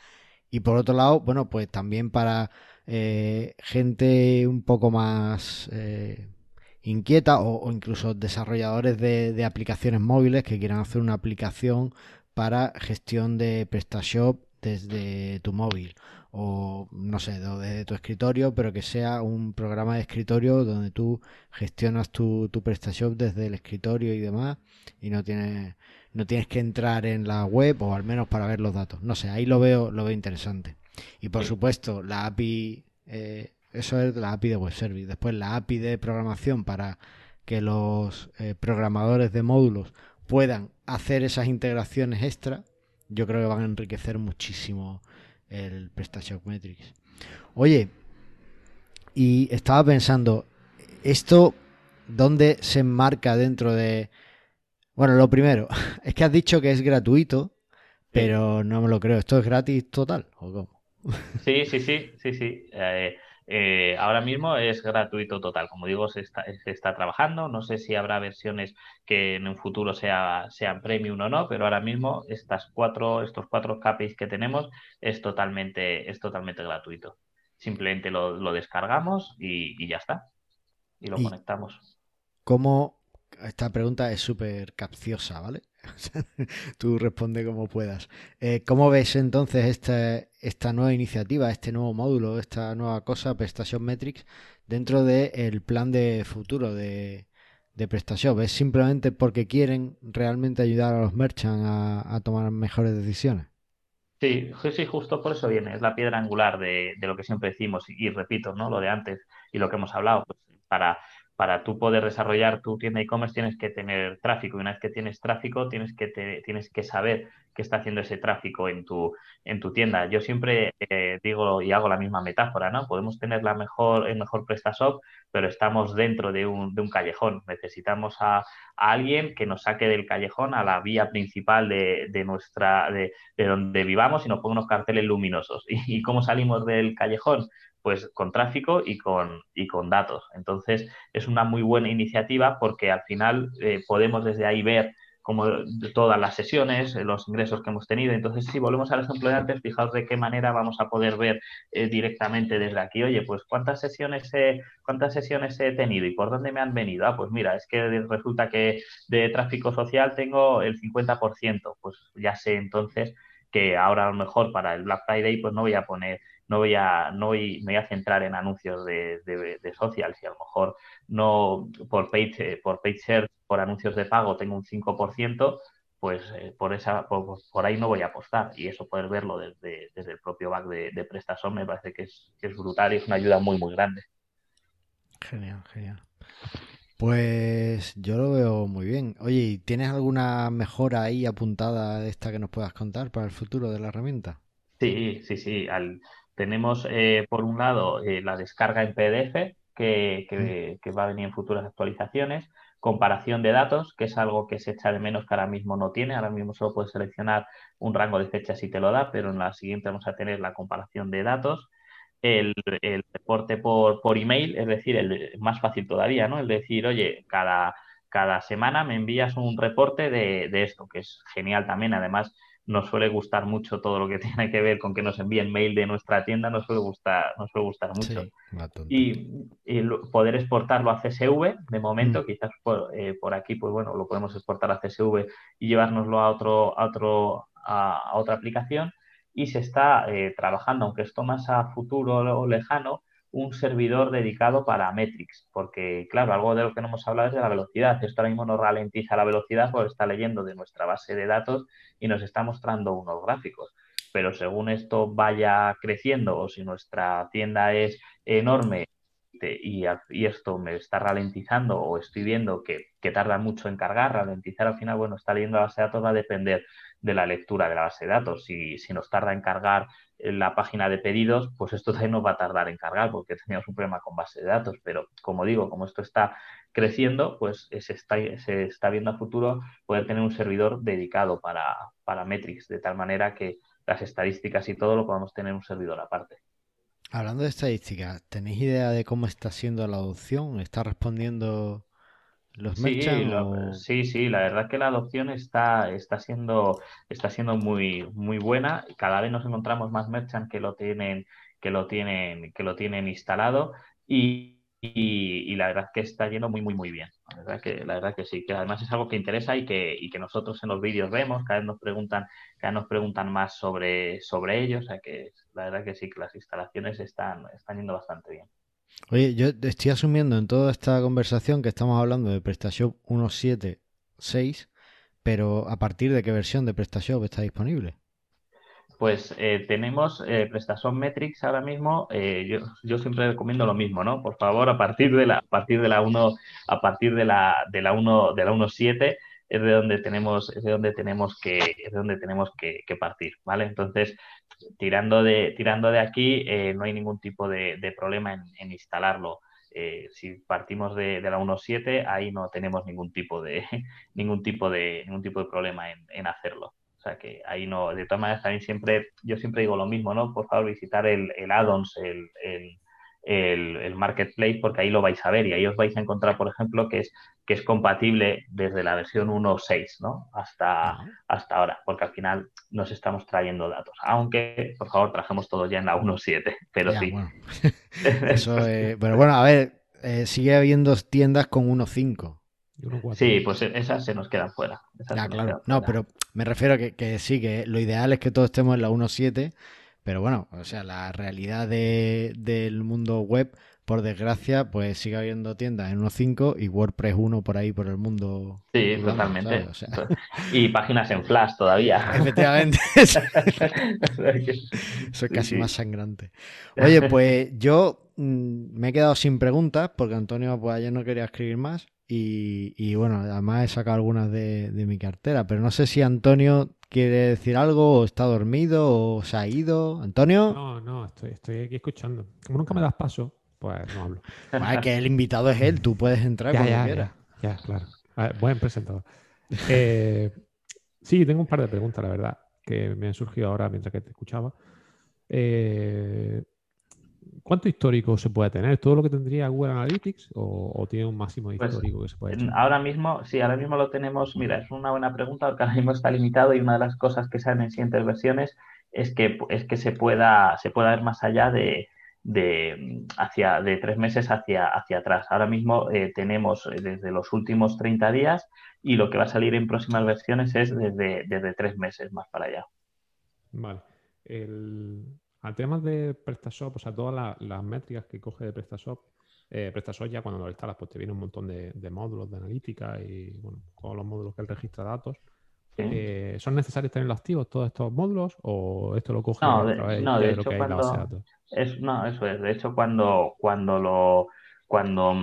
Y por otro lado, bueno, pues también para eh, gente un poco más eh, inquieta o, incluso desarrolladores de, aplicaciones móviles que quieran hacer una aplicación para gestión de PrestaShop desde tu móvil o no sé, desde tu escritorio, pero que sea un programa de escritorio donde tú gestionas tu, tu PrestaShop desde el escritorio y demás y no tienes no tienes que entrar en la web o al menos para ver los datos. No sé, ahí lo veo, lo veo interesante. Y por supuesto, la API, eh, eso es la API de web service. Después la API de programación para que los eh, programadores de módulos puedan hacer esas integraciones extra, yo creo que van a enriquecer muchísimo el PrestaShop Metrics. Oye, y estaba pensando, ¿esto dónde se enmarca dentro de, bueno, lo primero, es que has dicho que es gratuito, pero no me lo creo. ¿Esto es gratis total o cómo? Sí, sí, sí, sí, sí. Eh, eh, ahora mismo es gratuito total. Como digo, se está, se está, trabajando. No sé si habrá versiones que en un futuro sea, sean premium o no, pero ahora mismo estas cuatro, estos cuatro KPIs que tenemos es totalmente, es totalmente gratuito. Simplemente lo, descargamos y, ya está. Y lo conectamos. ¿Cómo, esta pregunta es súper capciosa, ¿vale? Tú responde como puedas. Eh, ¿Cómo ves entonces esta, esta nueva iniciativa, este nuevo módulo, esta nueva cosa, PrestaShop Metrics, dentro del plan de futuro de, de PrestaShop? ¿Es simplemente porque quieren realmente ayudar a los merchants a, tomar mejores decisiones? Sí, sí, justo por eso viene. Es la piedra angular de, de, lo que siempre decimos y, repito, ¿no? Lo de antes y lo que hemos hablado. Pues, para para tú poder desarrollar tu tienda e-commerce tienes que tener tráfico y una vez que tienes tráfico tienes que, tienes que saber qué está haciendo ese tráfico en tu, en tu tienda. Yo siempre eh, digo y hago la misma metáfora, ¿no? Podemos tener la mejor, el mejor PrestaShop, pero estamos dentro de un, de un callejón. Necesitamos a, alguien que nos saque del callejón a la vía principal de, de nuestra, de, de, donde vivamos y nos ponga unos carteles luminosos. ¿Y, ¿Y cómo salimos del callejón? Pues con tráfico y con, y con datos. Entonces, es una muy buena iniciativa porque al final eh, podemos desde ahí ver como todas las sesiones, los ingresos que hemos tenido. Entonces, si volvemos al ejemplo de antes, fijaos de qué manera vamos a poder ver eh, directamente desde aquí, oye, pues cuántas sesiones, he, cuántas sesiones he tenido y por dónde me han venido. Ah, pues mira, es que resulta que de tráfico social tengo el 50%, pues ya sé entonces que ahora a lo mejor para el Black Friday pues no voy a poner no voy a, no voy, me voy a centrar en anuncios de, de, social, si a lo mejor no por page, por page search, por anuncios de pago tengo un 5%, pues eh, por, esa, por, ahí no voy a apostar. Y eso poder verlo desde, desde el propio back de, de PrestaShop me parece que es, que es brutal y es una ayuda muy, muy grande. Genial, genial. Pues yo lo veo muy bien. Oye, ¿tienes alguna mejora ahí apuntada de esta que nos puedas contar para el futuro de la herramienta? Sí, sí, sí. Al, tenemos, eh, por un lado, eh, la descarga en PDF, que, que, va a venir en futuras actualizaciones, comparación de datos, que es algo que se echa de menos que ahora mismo no tiene, ahora mismo solo puedes seleccionar un rango de fechas si te lo da, pero en la siguiente vamos a tener la comparación de datos, el, el reporte por, por email, es decir, el más fácil todavía, ¿no? El decir, oye, cada, cada semana me envías un reporte de, de esto, que es genial también, además nos suele gustar mucho todo lo que tiene que ver con que nos envíen mail de nuestra tienda, nos suele gustar, nos suele gustar mucho. y, poder exportarlo a CSV, de momento, mm. quizás eh, por, aquí, pues bueno, lo podemos exportar a CSV y llevárnoslo a otro, a otro, a, otra aplicación. Y se está eh, trabajando, aunque esto más a futuro o lejano, un servidor dedicado para metrics, porque claro, algo de lo que no hemos hablado es de la velocidad. Esto ahora mismo nos ralentiza la velocidad porque está leyendo de nuestra base de datos y nos está mostrando unos gráficos. Pero según esto vaya creciendo o si nuestra tienda es enorme y, esto me está ralentizando o estoy viendo que, que, tarda mucho en cargar, ralentizar al final, bueno, está leyendo la base de datos va a depender de la lectura de la base de datos. Si, si nos tarda en cargar la página de pedidos, pues esto también nos va a tardar en cargar porque teníamos un problema con base de datos. Pero como digo, como esto está creciendo, pues se está, se está viendo a futuro poder tener un servidor dedicado para, para Metrics, de tal manera que las estadísticas y todo lo podamos tener en un servidor aparte. Hablando de estadísticas, ¿tenéis idea de cómo está siendo la adopción? ¿Está respondiendo los sí, sí, sí, la verdad que la adopción está, está siendo, está siendo muy, muy buena. Cada vez nos encontramos más merchants que lo tienen, que lo tienen, que lo tienen instalado y, y, la verdad que está yendo muy, muy, muy bien. La verdad que, la verdad que sí, que además es algo que interesa y que, y que nosotros en los vídeos vemos, cada vez nos preguntan, cada vez nos preguntan más sobre, sobre ello, o sea que la verdad que sí, que las instalaciones están, están yendo bastante bien. Oye, yo estoy asumiendo en toda esta conversación que estamos hablando de PrestaShop 1.7.6, pero ¿a partir de qué versión de PrestaShop está disponible? Pues eh, tenemos eh, PrestaShop Metrics ahora mismo. Eh, yo, yo, siempre recomiendo lo mismo, ¿no? Por favor, a partir de la, a partir de la 1, a partir de la, de la 1, de la 1.7 es de donde tenemos, es de donde tenemos que, es de donde tenemos que, partir, ¿vale? Entonces, tirando de, tirando de aquí, no hay ningún tipo de, problema en, instalarlo. si partimos de, la 1.7, ahí no tenemos ningún tipo de ningún tipo de ningún tipo de problema en, en hacerlo. O sea que ahí no, de todas maneras también siempre, yo siempre digo lo mismo, ¿no? Por favor, visitar el, el add-ons, el, el, marketplace, porque ahí lo vais a ver y ahí os vais a encontrar, por ejemplo, que es, que es compatible desde la versión 1.6, ¿no? Hasta, hasta ahora, porque al final nos estamos trayendo datos. Aunque, por favor, trajemos todo ya en la 1.7, pero sí. Eso, pero bueno, a ver, eh, sigue habiendo tiendas con 1.5. Sí, pues esas se nos quedan fuera. claro. No, pero me refiero a que, sí, que lo ideal es que todos estemos en la 1.7, pero bueno, o sea, la realidad del mundo web, por desgracia, pues sigue habiendo tiendas en 1.5 y WordPress 1 por ahí por el mundo. Sí, totalmente. Y páginas en Flash todavía. Efectivamente. Eso es casi más sangrante. Oye, pues yo mm, me he quedado sin preguntas porque Antonio pues ayer no quería escribir más. Y, bueno, además he sacado algunas de, mi cartera, pero no sé si Antonio quiere decir algo o está dormido o se ha ido. ¿Antonio? No, no, estoy, aquí escuchando. Como nunca me das paso, pues no hablo. Es que el invitado es él, tú puedes entrar cuando ya, quieras. Ya, claro. buen presentador. Eh, sí, tengo un par de preguntas, la verdad, que me han surgido ahora mientras que te escuchaba. Eh, ¿Cuánto histórico se puede tener? ¿Todo lo que tendría Google Analytics o, tiene un máximo pues, histórico que se puede tener? Ahora mismo, sí, ahora mismo lo tenemos. Mira, es una buena pregunta porque ahora mismo está limitado y una de las cosas que salen en siguientes versiones es que, es que se, pueda, se pueda ver más allá de, hacia, de tres meses hacia, hacia atrás. Ahora mismo eh, tenemos eh, desde los últimos 30 días y lo que va a salir en próximas versiones es desde, desde tres meses más para allá. Vale. El, al tema de PrestaShop, o sea, todas las métricas que coge de PrestaShop, eh, PrestaShop ya cuando lo instalas, pues te viene un montón de, módulos de analítica y bueno, todos los módulos que él registra datos. Eh, ¿Son necesarios tenerlos activos todos estos módulos o esto lo coge no, de, no, de, hecho, cuando, Es, no, eso es. De hecho, cuando, cuando lo cuando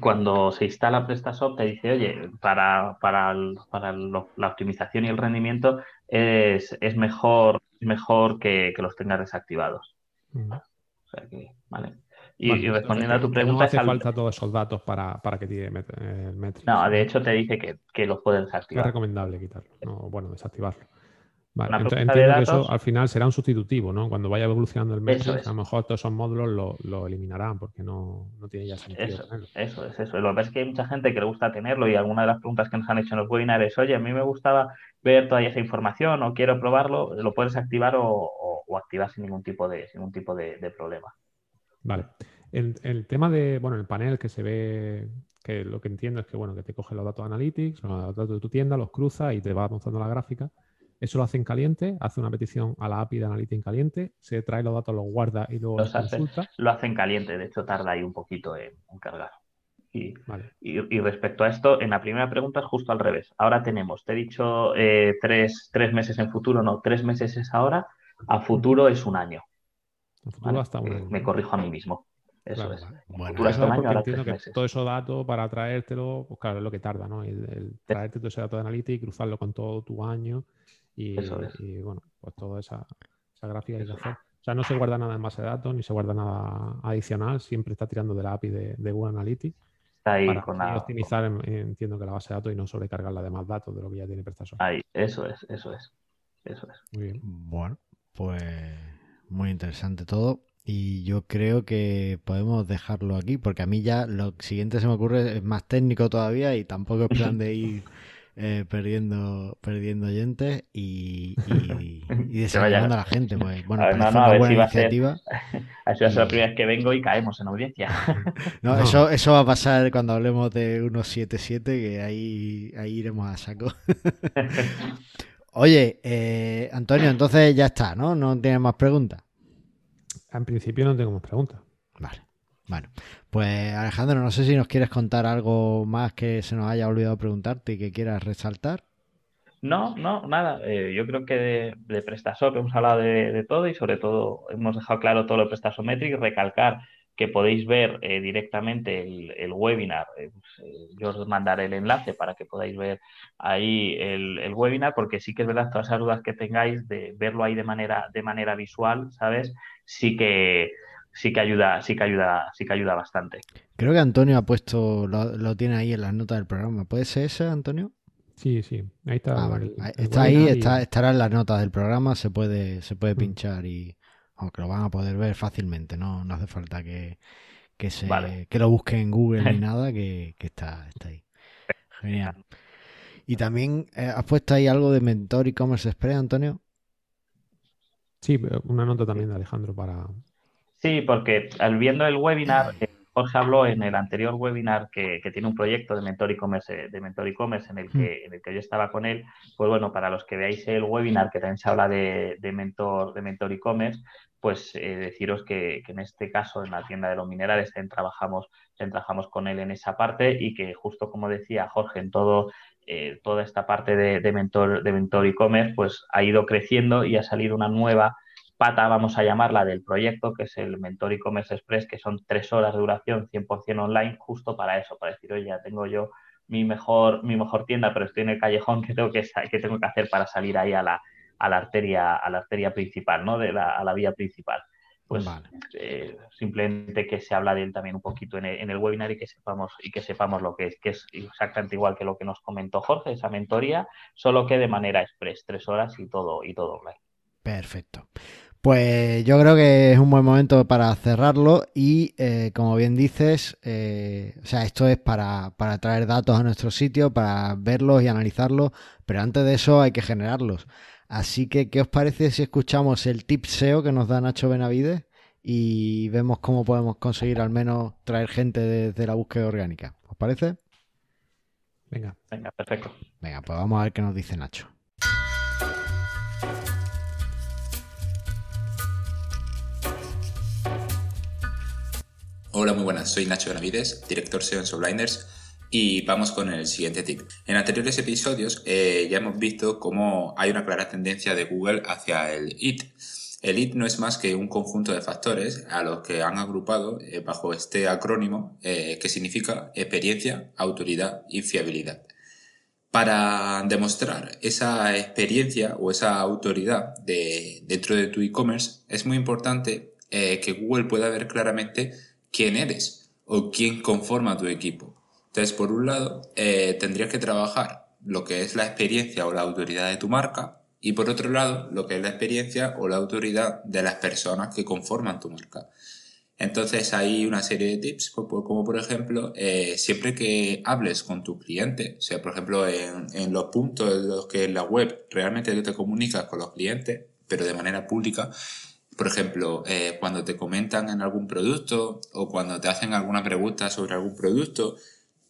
cuando se instala PrestaShop te dice, oye, para, para, para la optimización y el rendimiento es, es mejor mejor que, los tengas desactivados. O sea que, vale. Y, respondiendo a tu pregunta. No hace falta todos esos datos para, que tire el métrico. No, de hecho te dice que, los puedes desactivar. Es recomendable quitarlo. bueno, desactivarlo. Vale, entiendo que eso al final será un sustitutivo, ¿no? Cuando vaya evolucionando el método, a lo mejor todos esos módulos lo, eliminarán porque no, tiene ya sentido. Eso, eso es eso. Lo que pasa es que hay mucha gente que le gusta tenerlo y alguna de las preguntas que nos han hecho en los webinars es, oye, a mí me gustaba ver toda esa información o quiero probarlo, lo puedes activar o, activar sin ningún tipo de, sin ningún tipo de, problema. Vale. El, el, tema de, bueno, el panel que se ve, que lo que entiendo es que, bueno, que te coge los datos analytics, los datos de tu tienda, los cruza y te va mostrando la gráfica. Eso lo hace en caliente, hace una petición a la API de Analytics en caliente, se trae los datos, los guarda y luego los, consulta. lo hace en caliente, de hecho tarda ahí un poquito en, cargar. Y, y, respecto a esto, en la primera pregunta es justo al revés. Ahora tenemos, te he dicho eh, tres, meses en futuro, no, tres meses es ahora, a futuro es un año. futuro hasta un año. Me corrijo a mí mismo. Eso es. Bueno, eso año, entiendo que todo eso dato para traértelo, pues claro, es lo que tarda, ¿no? El, traerte todo ese dato de Analytics, cruzarlo con todo tu año y, bueno, pues toda esa, gráfica hay que hacer. O sea, no se guarda nada en base de datos ni se guarda nada adicional, siempre está tirando de la API de, Google Analytics. Está ahí con la... optimizar, entiendo que la base de datos y no sobrecargarla de más datos de lo que ya tiene PrestaShop. Ahí, eso es, eso es. Eso es. Muy bien. Bueno, pues muy interesante todo. Y yo creo que podemos dejarlo aquí, porque a mí ya lo siguiente se me ocurre es más técnico todavía y tampoco es plan de ir eh, perdiendo perdiendo oyentes y, y, y desanimando a la gente. Pues, bueno, A ver, no, no, a ver buena si va a ser- iniciativa. Así va a ser la primera vez que vengo y caemos en audiencia. No, No. Eso, eso va a pasar cuando hablemos de unos 7-7, que ahí, ahí iremos a saco. Oye, eh, Antonio, entonces ya está, ¿no? No tienes más preguntas. En principio no tengo más preguntas. Bueno, pues Alejandro, no sé si nos quieres contar algo más que se nos haya olvidado preguntarte y que quieras resaltar. No, no, nada. Eh, yo creo que de, de hemos hablado de, todo y sobre todo hemos dejado claro todo lo de PrestaShop y recalcar que podéis ver eh, directamente el, webinar. Eh, pues, yo os mandaré el enlace para que podáis ver ahí el, el webinar, porque sí que es verdad, todas esas dudas que tengáis de verlo ahí de manera, de manera visual, ¿sabes? Sí que, sí que ayuda, sí que ayuda, sí que ayuda bastante. Creo que Antonio ha puesto, lo, lo tiene ahí en las notas del programa. ¿Puede ser ese, Antonio? Sí, sí. Ahí está. Ah, vale. el- el Está ahí, y- está, estará en las notas del programa, se puede, se puede Mm. pinchar y aunque lo van a poder ver fácilmente, no, no hace falta que, que se Vale. que lo busquen en Google ni nada, que, que está, está ahí. Genial. Y también eh, has puesto ahí algo de Mentor e-commerce express, Antonio. Sí, una nota también de Alejandro para. Sí, porque al viendo el webinar, eh, Jorge habló en el anterior webinar que, que tiene un proyecto de Mentor e-commerce, de Mentor e-commerce en el que, en el que yo estaba con él. Pues bueno, para los que veáis el webinar que también se habla de, de Mentor, de Mentor e-commerce, pues eh, deciros que, que en este caso, en la tienda de los minerales, también trabajamos, también trabajamos con él en esa parte y que justo como decía Jorge, en todo, eh, toda esta parte de, de Mentor, de Mentor e-commerce, pues ha ido creciendo y ha salido una nueva pata, vamos a llamarla, del proyecto, que es el Mentor e-commerce express, que son tres horas de duración 100% online, justo para eso, para decir, oye, ya tengo yo mi mejor, mi mejor tienda, pero estoy en el callejón, ¿qué tengo que, qué tengo que hacer para salir ahí a la, a la arteria, a la arteria principal, ¿no? De la, a la vía principal. Pues Vale. eh, simplemente que se habla de él también un poquito en el, en el webinar y que sepamos y que sepamos lo que es, que es exactamente igual que lo que nos comentó Jorge, esa mentoría, solo que de manera express, tres horas y todo, y todo online. Perfecto. Pues yo creo que es un buen momento para cerrarlo y eh, como bien dices, eh, o sea, esto es para, para traer datos a nuestro sitio, para verlos y analizarlos, pero antes de eso hay que generarlos. Así que, ¿qué os parece si escuchamos el tip SEO que nos da Nacho Benavides y vemos cómo podemos conseguir al menos traer gente desde la búsqueda orgánica? ¿Os parece? Venga. Venga, perfecto. Venga, pues vamos a ver qué nos dice Nacho. Hola, muy buenas. Soy Nacho Benavides, director SEO en Subliners y vamos con el siguiente tip. En anteriores episodios eh, ya hemos visto cómo hay una clara tendencia de Google hacia el IT. El IT no es más que un conjunto de factores a los que han agrupado eh, bajo este acrónimo eh, que significa experiencia, autoridad y fiabilidad. Para demostrar esa experiencia o esa autoridad de, dentro de tu e-commerce es muy importante que Google pueda ver claramente quién eres o quién conforma tu equipo. Entonces, por un lado, eh, tendrías que trabajar lo que es la experiencia o la autoridad de tu marca y por otro lado, lo que es la experiencia o la autoridad de las personas que conforman tu marca. Entonces hay una serie de tips, como, como por ejemplo, eh, siempre que hables con tu cliente, o sea, por ejemplo, en, en los puntos en los que en la web realmente te comunicas con los clientes, pero de manera pública, por ejemplo, eh, cuando te comentan en algún producto o cuando te hacen alguna pregunta sobre algún producto,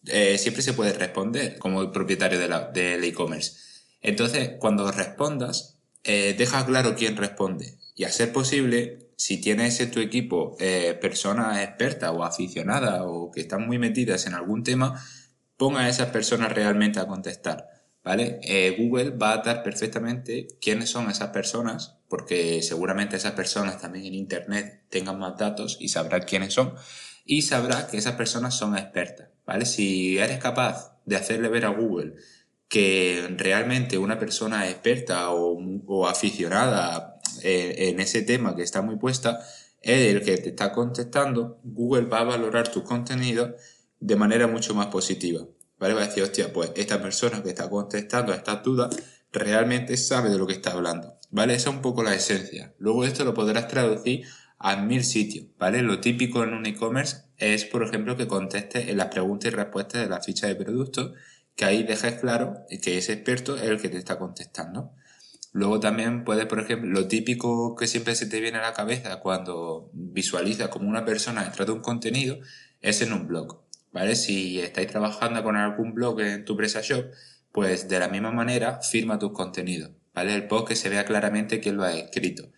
eh, siempre se puede responder como el propietario de del e-commerce. Entonces, cuando respondas, eh, deja claro quién responde. Y a ser posible, si tienes en tu equipo personas expertas o aficionadas o que están muy metidas en algún tema, ponga a esas personas realmente a contestar. Eh, Google va a dar perfectamente quiénes son esas personas, porque seguramente esas personas también en Internet tengan más datos y sabrá quiénes son, y sabrá que esas personas son expertas. ¿Vale? Si eres capaz de hacerle ver a Google que realmente una persona experta o, aficionada en, en ese tema que está muy puesta es el que te está contestando, Google va a valorar tu contenido de manera mucho más positiva. ¿Vale? Va a decir, hostia, pues esta persona que está contestando a estas dudas realmente sabe de lo que está hablando. ¿Vale? Esa es un poco la esencia. Luego esto lo podrás traducir a mil sitios, ¿vale? Lo típico en un e-commerce es, por ejemplo, que conteste en las preguntas y respuestas de la ficha de producto, que ahí dejes claro que ese experto es el que te está contestando. Luego también puedes, por ejemplo, lo típico que siempre se te viene a la cabeza cuando visualizas como una persona entra de un contenido es en un blog, ¿vale? Si estáis trabajando con algún blog en tu PrestaShop, pues de la misma manera firma tus contenidos, ¿vale? El post que se vea claramente quién lo ha escrito.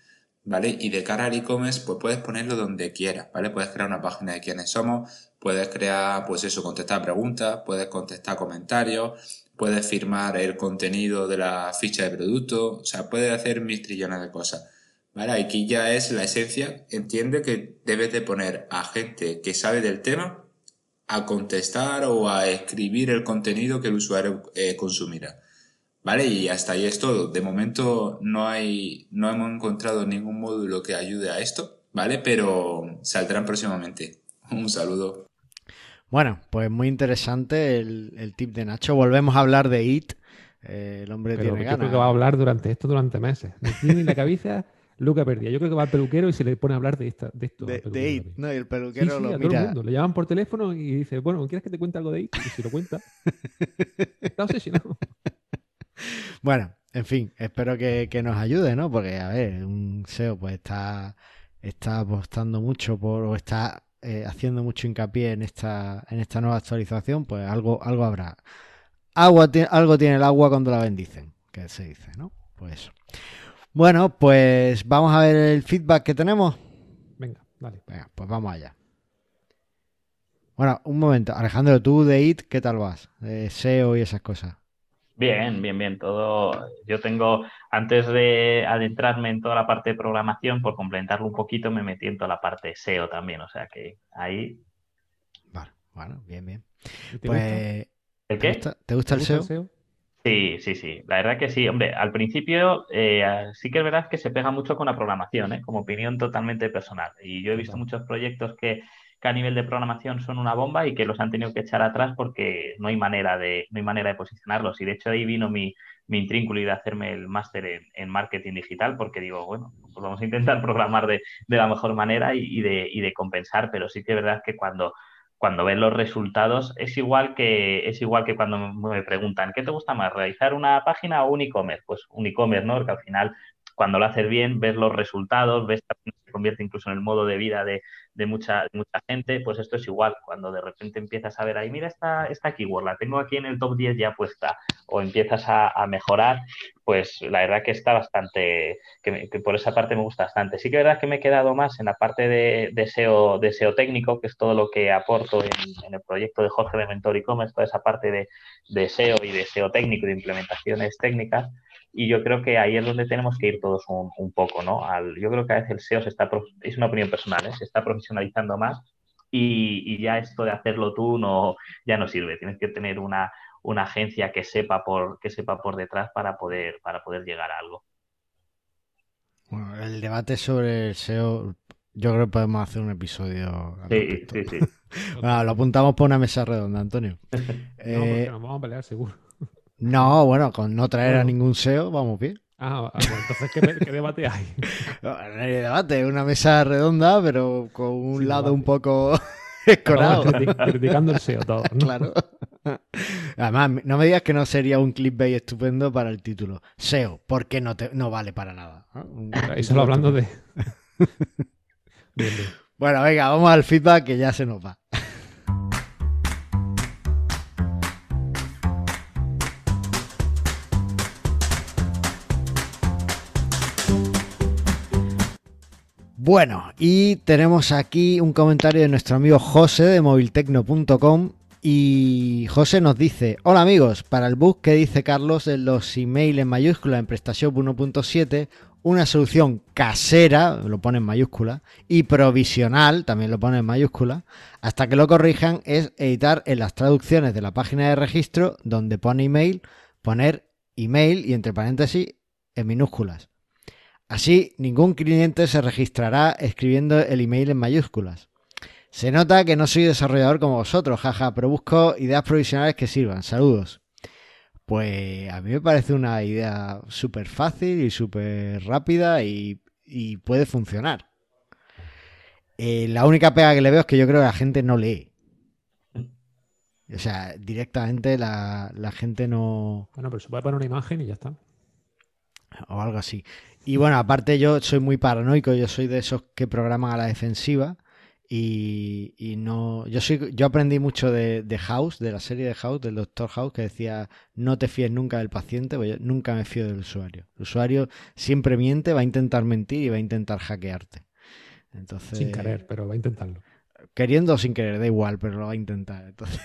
¿vale? Y de cara al e-commerce, pues puedes ponerlo donde quieras, ¿vale? Puedes crear una página de quiénes somos, puedes crear, pues eso, contestar preguntas, puedes contestar comentarios, puedes firmar el contenido de la ficha de producto, o sea, puedes hacer mil trillones de cosas. ¿Vale? Aquí ya es la esencia, entiende que debes de poner a gente que sabe del tema a contestar o a escribir el contenido que el usuario eh, consumirá. ¿Vale? Y hasta ahí es todo. De momento no hay, no hemos encontrado ningún módulo que ayude a esto, ¿vale? Pero saldrán próximamente. Un saludo. Bueno, pues muy interesante el, tip de Nacho. Volvemos a hablar de IT. Eh, el hombre tiene ganas. Yo creo que va a hablar durante esto durante meses. Me tiene en la cabeza Luca perdía. Yo creo que va al peluquero y se le pone a hablar de, esta, de esto. De, IT, ¿no? Y el peluquero lo a mira. Todo el mundo. Le llaman por teléfono y dice, bueno, ¿quieres que te cuente algo de IT? Y si lo cuenta, está obsesionado. Bueno, en fin, espero que, nos ayude, ¿no? Porque, a ver, un SEO pues está, está apostando mucho por, o está eh, haciendo mucho hincapié en esta, en esta nueva actualización, pues algo, algo habrá. Agua, algo tiene el agua cuando la bendicen, que se dice, ¿no? Pues eso. Bueno, pues vamos a ver el feedback que tenemos. Venga, vale. Venga, pues vamos allá. Bueno, un momento. Alejandro, tú de IT, ¿qué tal vas? De SEO y esas cosas. Bien, bien, bien. Todo. Yo tengo, antes de adentrarme en toda la parte de programación, por complementarlo un poquito, me metí en toda la parte SEO también. O sea que ahí. Vale, bueno, bien, bien. Pues. ¿El qué? ¿Te gusta, el, SEO? Sí, sí, sí. La verdad que sí. Hombre, al principio eh, sí que es verdad que se pega mucho con la programación, ¿eh? como opinión totalmente personal. Y yo he visto muchos proyectos que que a nivel de programación son una bomba y que los han tenido que echar atrás porque no hay manera de, no hay manera de posicionarlos. Y de hecho ahí vino mi, mi intrínculo de hacerme el máster en, marketing digital porque digo, bueno, pues vamos a intentar programar de, la mejor manera y, de, y de compensar, pero sí que es verdad que cuando cuando ven los resultados es igual que es igual que cuando me preguntan ¿qué te gusta más realizar una página o un e-commerce? Pues un e-commerce, ¿no? Porque al final cuando lo haces bien, ves los resultados, ves que se convierte incluso en el modo de vida de, mucha, mucha gente, pues esto es igual. Cuando de repente empiezas a ver ahí, mira esta, esta keyword, la tengo aquí en el top 10 ya puesta, o empiezas a, mejorar, pues la verdad que está bastante, que, por esa parte me gusta bastante. Sí que es verdad que me he quedado más en la parte de, de SEO técnico, que es todo lo que aporto en, el proyecto de Jorge de Mentor e-commerce, toda esa parte de, de SEO y de SEO técnico, de implementaciones técnicas y yo creo que ahí es donde tenemos que ir todos un, poco, ¿no? Al, yo creo que a veces el SEO se está, es una opinión personal, ¿eh? se está profesionalizando más y, ya esto de hacerlo tú no, ya no sirve. Tienes que tener una, una agencia que sepa por, que sepa por detrás para poder, para poder llegar a algo. Bueno, el debate sobre el SEO, yo creo que podemos hacer un episodio. Sí, sí, sí. bueno, lo apuntamos por una mesa redonda, Antonio. no, porque nos vamos a pelear seguro. No, bueno, con no traer a ningún SEO vamos bien. Ah, ah entonces, ¿qué, debate hay? No, hay debate, una mesa redonda, pero con un lado un poco escorado. criticando el SEO todo. Claro. Además, no me digas que no sería un clickbait estupendo para el título. SEO, ¿por qué no, te, no vale para nada? Y solo hablando de... Bueno, venga, vamos al feedback que ya se nos va. Bueno, y tenemos aquí un comentario de nuestro amigo José de moviltecno.com y José nos dice, hola amigos, para el bug que dice Carlos en los emails en mayúscula en PrestaShop 1.7, una solución casera, lo pone en mayúscula, y provisional, también lo pone en mayúscula, hasta que lo corrijan, es editar en las traducciones de la página de registro donde pone email, poner email y entre paréntesis en minúsculas. Así, ningún cliente se registrará escribiendo el email en mayúsculas. Se nota que no soy desarrollador como vosotros, jaja, pero busco ideas provisionales que sirvan. Saludos. Pues a mí me parece una idea súper fácil y súper rápida y, puede funcionar. Eh, la única pega que le veo es que yo creo que la gente no lee. O sea, directamente la, la gente no. Bueno, pero se puede poner una imagen y ya está. O algo así. Y bueno, aparte yo soy muy paranoico, yo soy de esos que programan a la defensiva. Y, y no. Yo soy, yo aprendí mucho de, de, House, de la serie de House, del Doctor House, que decía no te fíes nunca del paciente, pues yo nunca me fío del usuario. El usuario siempre miente, va a intentar mentir y va a intentar hackearte. Entonces, sin querer, pero va a intentarlo. Queriendo o sin querer, da igual, pero lo va a intentar. Entonces,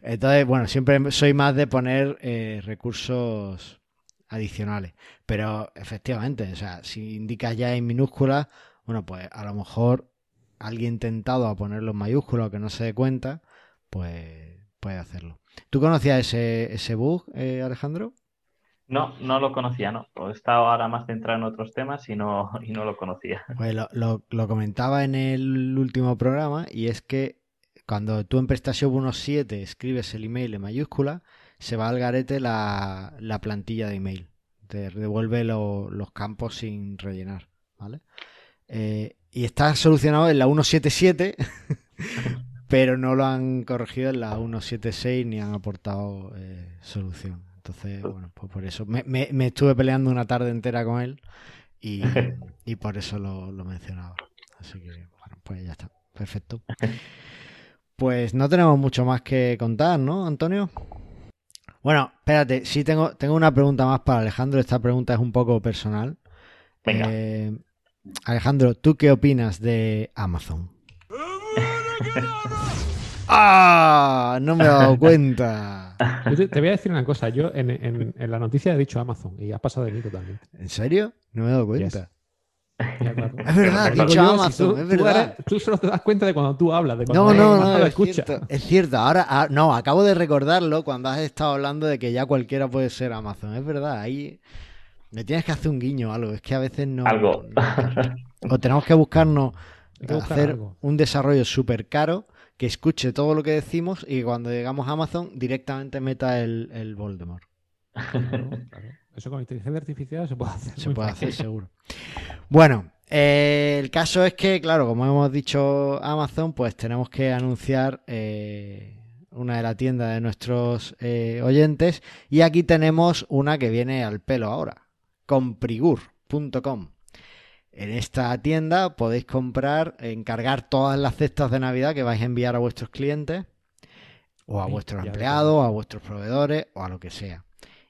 entonces bueno, siempre soy más de poner eh, recursos adicionales. Pero efectivamente, o sea, si indicas ya en minúsculas, bueno, pues a lo mejor alguien tentado a ponerlo en mayúsculas o que no se dé cuenta, pues puede hacerlo. ¿Tú conocías ese, ese bug, eh, Alejandro? No, no lo conocía, no. He estado ahora más centrado en otros temas y no, y no lo conocía. Pues lo, lo, lo, comentaba en el último programa y es que cuando tú en PrestaShop 1.7 escribes el email en mayúscula, se va al garete la, la plantilla de email. Te devuelve lo, los campos sin rellenar, ¿vale? Eh, y está solucionado en la 177, pero no lo han corregido en la 176 ni han aportado eh, solución. Entonces, bueno, pues por eso me, me, me, estuve peleando una tarde entera con él y, y por eso lo, lo, mencionaba. Así que, bueno, pues ya está. Perfecto. Pues no tenemos mucho más que contar, ¿no, Antonio? Bueno, espérate, sí tengo, tengo una pregunta más para Alejandro. Esta pregunta es un poco personal. Venga. Eh, Alejandro, ¿tú qué opinas de Amazon? ¡Ah! No me he dado cuenta. Te, te, voy a decir una cosa. Yo en, en, en, la noticia he dicho Amazon y has pasado de mí totalmente. ¿En serio? No me he dado cuenta. Yes. Es verdad, he dicho yo, Amazon, si tú, es tú verdad. eres- Tú, solo te das cuenta de cuando tú hablas, de No, cuando no, no, lo es cierto, es cierto. Ahora, ah, no, acabo de recordarlo cuando has estado hablando de que ya cualquiera puede ser Amazon. Es verdad, ahí me tienes que hacer un guiño o algo. Es que a veces no. Algo. no- o tenemos que buscarnos Hay que buscar hacer algo. un desarrollo súper caro que escuche todo lo que decimos y que cuando llegamos a Amazon directamente meta el, el Voldemort. Claro, claro. Eso con inteligencia artificial se puede hacer. Se puede fácil. hacer seguro. Bueno, eh, el caso es que, claro, como hemos dicho Amazon, pues tenemos que anunciar eh, una de la tienda de nuestros eh, oyentes. Y aquí tenemos una que viene al pelo ahora, comprigur.com. En esta tienda podéis comprar, encargar todas las cestas de Navidad que vais a enviar a vuestros clientes, o a vuestros empleados, o a vuestros proveedores, o a lo que sea.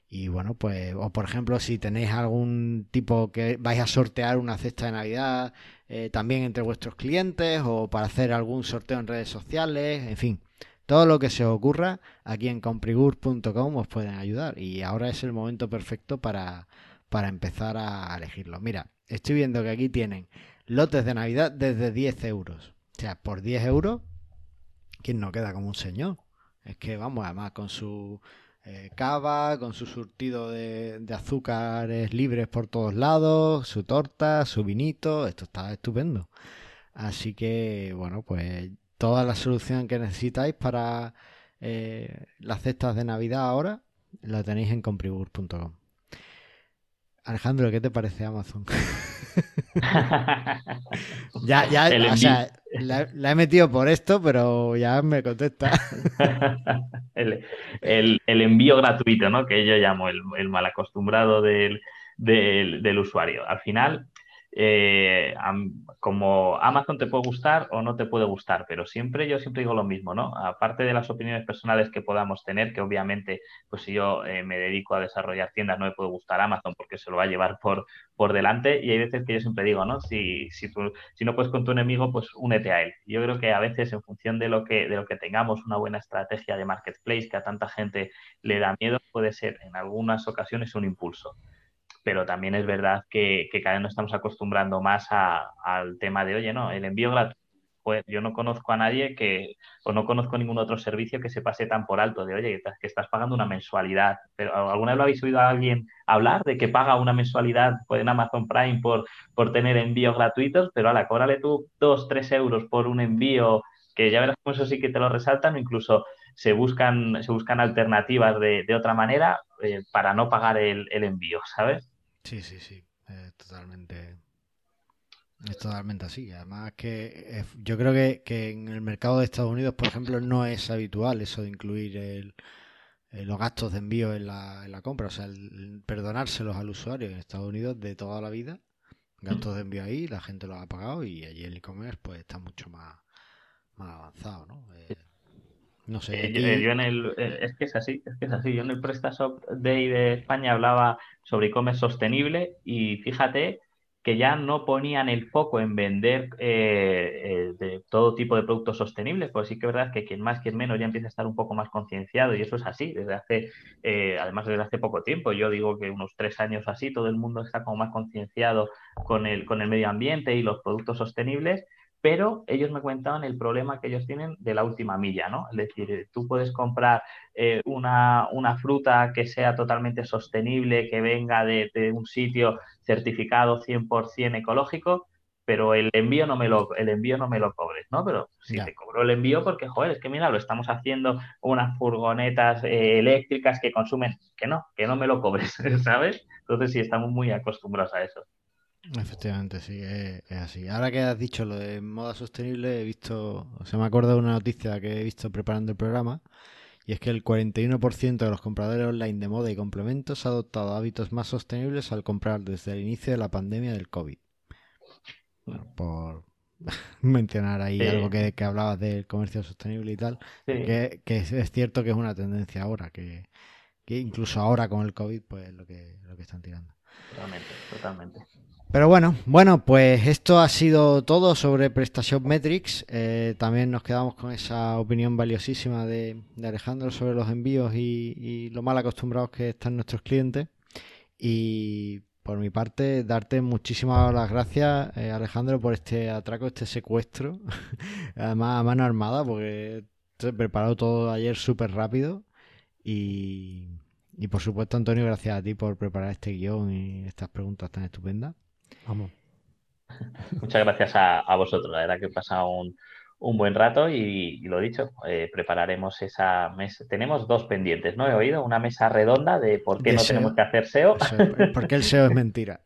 Y bueno, pues, o por ejemplo, si tenéis algún tipo que vais a sortear una cesta de Navidad eh, también entre vuestros clientes, o para hacer algún sorteo en redes sociales, en fin, todo lo que se os ocurra, aquí en comprigur.com os pueden ayudar. Y ahora es el momento perfecto para, para empezar a elegirlo. Mira, estoy viendo que aquí tienen lotes de Navidad desde 10 euros. O sea, por 10 euros, ¿quién no queda como un señor? Es que vamos, además con su eh, cava, con su surtido de, azúcares libres por todos lados, su torta, su vinito, esto está estupendo. Así que, bueno, pues toda la solución que necesitáis para eh, las cestas de Navidad ahora la tenéis en comprigur.com. Alejandro, ¿qué te parece Amazon? ya, ya, El o sea, la, la he metido por esto, pero ya me contesta. el, el- el envío gratuito, ¿no? Que yo llamo el, el mal acostumbrado del, del- del usuario. Al final, eh, como Amazon te puede gustar o no te puede gustar, pero siempre yo siempre digo lo mismo, ¿no? Aparte de las opiniones personales que podamos tener, que obviamente, pues si yo eh, me dedico a desarrollar tiendas, no me puede gustar Amazon porque se lo va a llevar por, por delante. Y hay veces que yo siempre digo, ¿no? Si, si, si no puedes con tu enemigo, pues únete a él. Yo creo que a veces, en función de lo que, de lo que tengamos, una buena estrategia de marketplace que a tanta gente le da miedo, puede ser en algunas ocasiones un impulso. Pero también es verdad que, cada vez nos estamos acostumbrando más a- al tema de, oye, no, el envío gratuito. Pues yo no conozco a nadie que, o no conozco ningún otro servicio que se pase tan por alto de, oye, que estás- pagando una mensualidad. Pero ¿alguna vez lo habéis oído a alguien hablar de que paga una mensualidad pues, en Amazon Prime por, por tener envíos gratuitos? Pero ala, cóbrale tú dos, tres euros por un envío, que ya verás cómo eso sí que te lo resaltan, o incluso se buscan, se buscan alternativas de, otra manera eh, para no pagar el envío, ¿sabes? Sí, sí, sí, eh, totalmente. Es totalmente así. Además que yo creo que, que, en el mercado de Estados Unidos, por ejemplo, no es habitual eso de incluir el, los gastos de envío en la, en la compra. O sea, el, perdonárselos al usuario en Estados Unidos de toda la vida. Gastos de envío ahí, la gente los ha pagado y allí el e-commerce pues está mucho más, más avanzado, ¿no? Eh, no sé. Eh, yo, en el, eh, es que es así, es que es así. Yo en el PrestaShop Day de España hablaba sobre e-commerce sostenible y fíjate que ya no ponían el foco en vender eh, de todo tipo de productos sostenibles, pues sí que es verdad que quien más, quien menos ya empieza a estar un poco más concienciado y eso es así desde hace, además desde hace poco tiempo, yo digo que unos tres años así, todo el mundo está como más concienciado con el, con el medio ambiente y los productos sostenibles pero ellos me cuentaban el problema que ellos tienen de la última milla, ¿no? Es decir, tú puedes comprar eh, una, fruta que sea totalmente sostenible, que venga de, un sitio certificado 100% ecológico, pero el envío no me lo, el envío no me lo cobres, ¿no? Pero si te cobro el envío porque, joder, es que mira, lo estamos haciendo unas furgonetas eh, eléctricas que consumen, que no, que no me lo cobres, ¿sabes? Entonces sí, estamos muy acostumbrados a eso. Efectivamente, sí, es, así. Ahora que has dicho lo de moda sostenible, he visto, o sea, me acuerdo de una noticia que he visto preparando el programa, y es que el 41% de los compradores online de moda y complementos ha adoptado hábitos más sostenibles al comprar desde el inicio de la pandemia del COVID. Bueno, por mencionar ahí algo que, que, hablabas del comercio sostenible y tal, que, es, cierto que es una tendencia ahora, que, que incluso ahora con el COVID, pues lo que, lo que están tirando. Totalmente, totalmente. Pero bueno, bueno, pues esto ha sido todo sobre PrestaShop Metrics. Eh, también nos quedamos con esa opinión valiosísima de, Alejandro sobre los envíos y, lo mal acostumbrados que están nuestros clientes. Y por mi parte, darte muchísimas las gracias, eh, Alejandro, por este atraco, este secuestro. Además, a mano armada, porque he preparado todo ayer súper rápido. Y, y por supuesto, Antonio, gracias a ti por preparar este guion y estas preguntas tan estupendas. Vamos. Muchas gracias a, vosotros. La verdad que he pasado un, buen rato y, lo dicho, eh, prepararemos esa mesa. Tenemos dos pendientes, ¿no? He oído una mesa redonda de por qué no tenemos que hacer SEO. porque el SEO es mentira.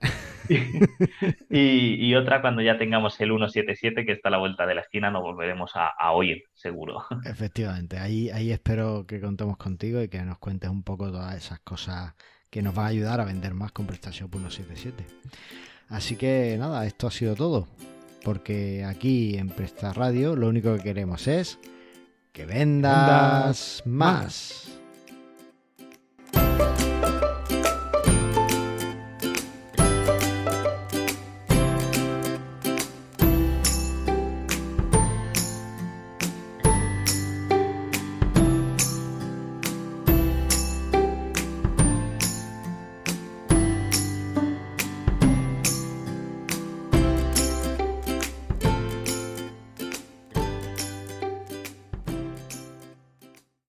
y, otra cuando ya tengamos el 177 que está a la vuelta de la esquina, nos volveremos a, oír, seguro. Efectivamente, ahí, ahí espero que contemos contigo y que nos cuentes un poco todas esas cosas que nos van a ayudar a vender más con PrestaShop 177. Así que nada, esto ha sido todo. Porque aquí en Presta Radio lo único que queremos es que vendas, más.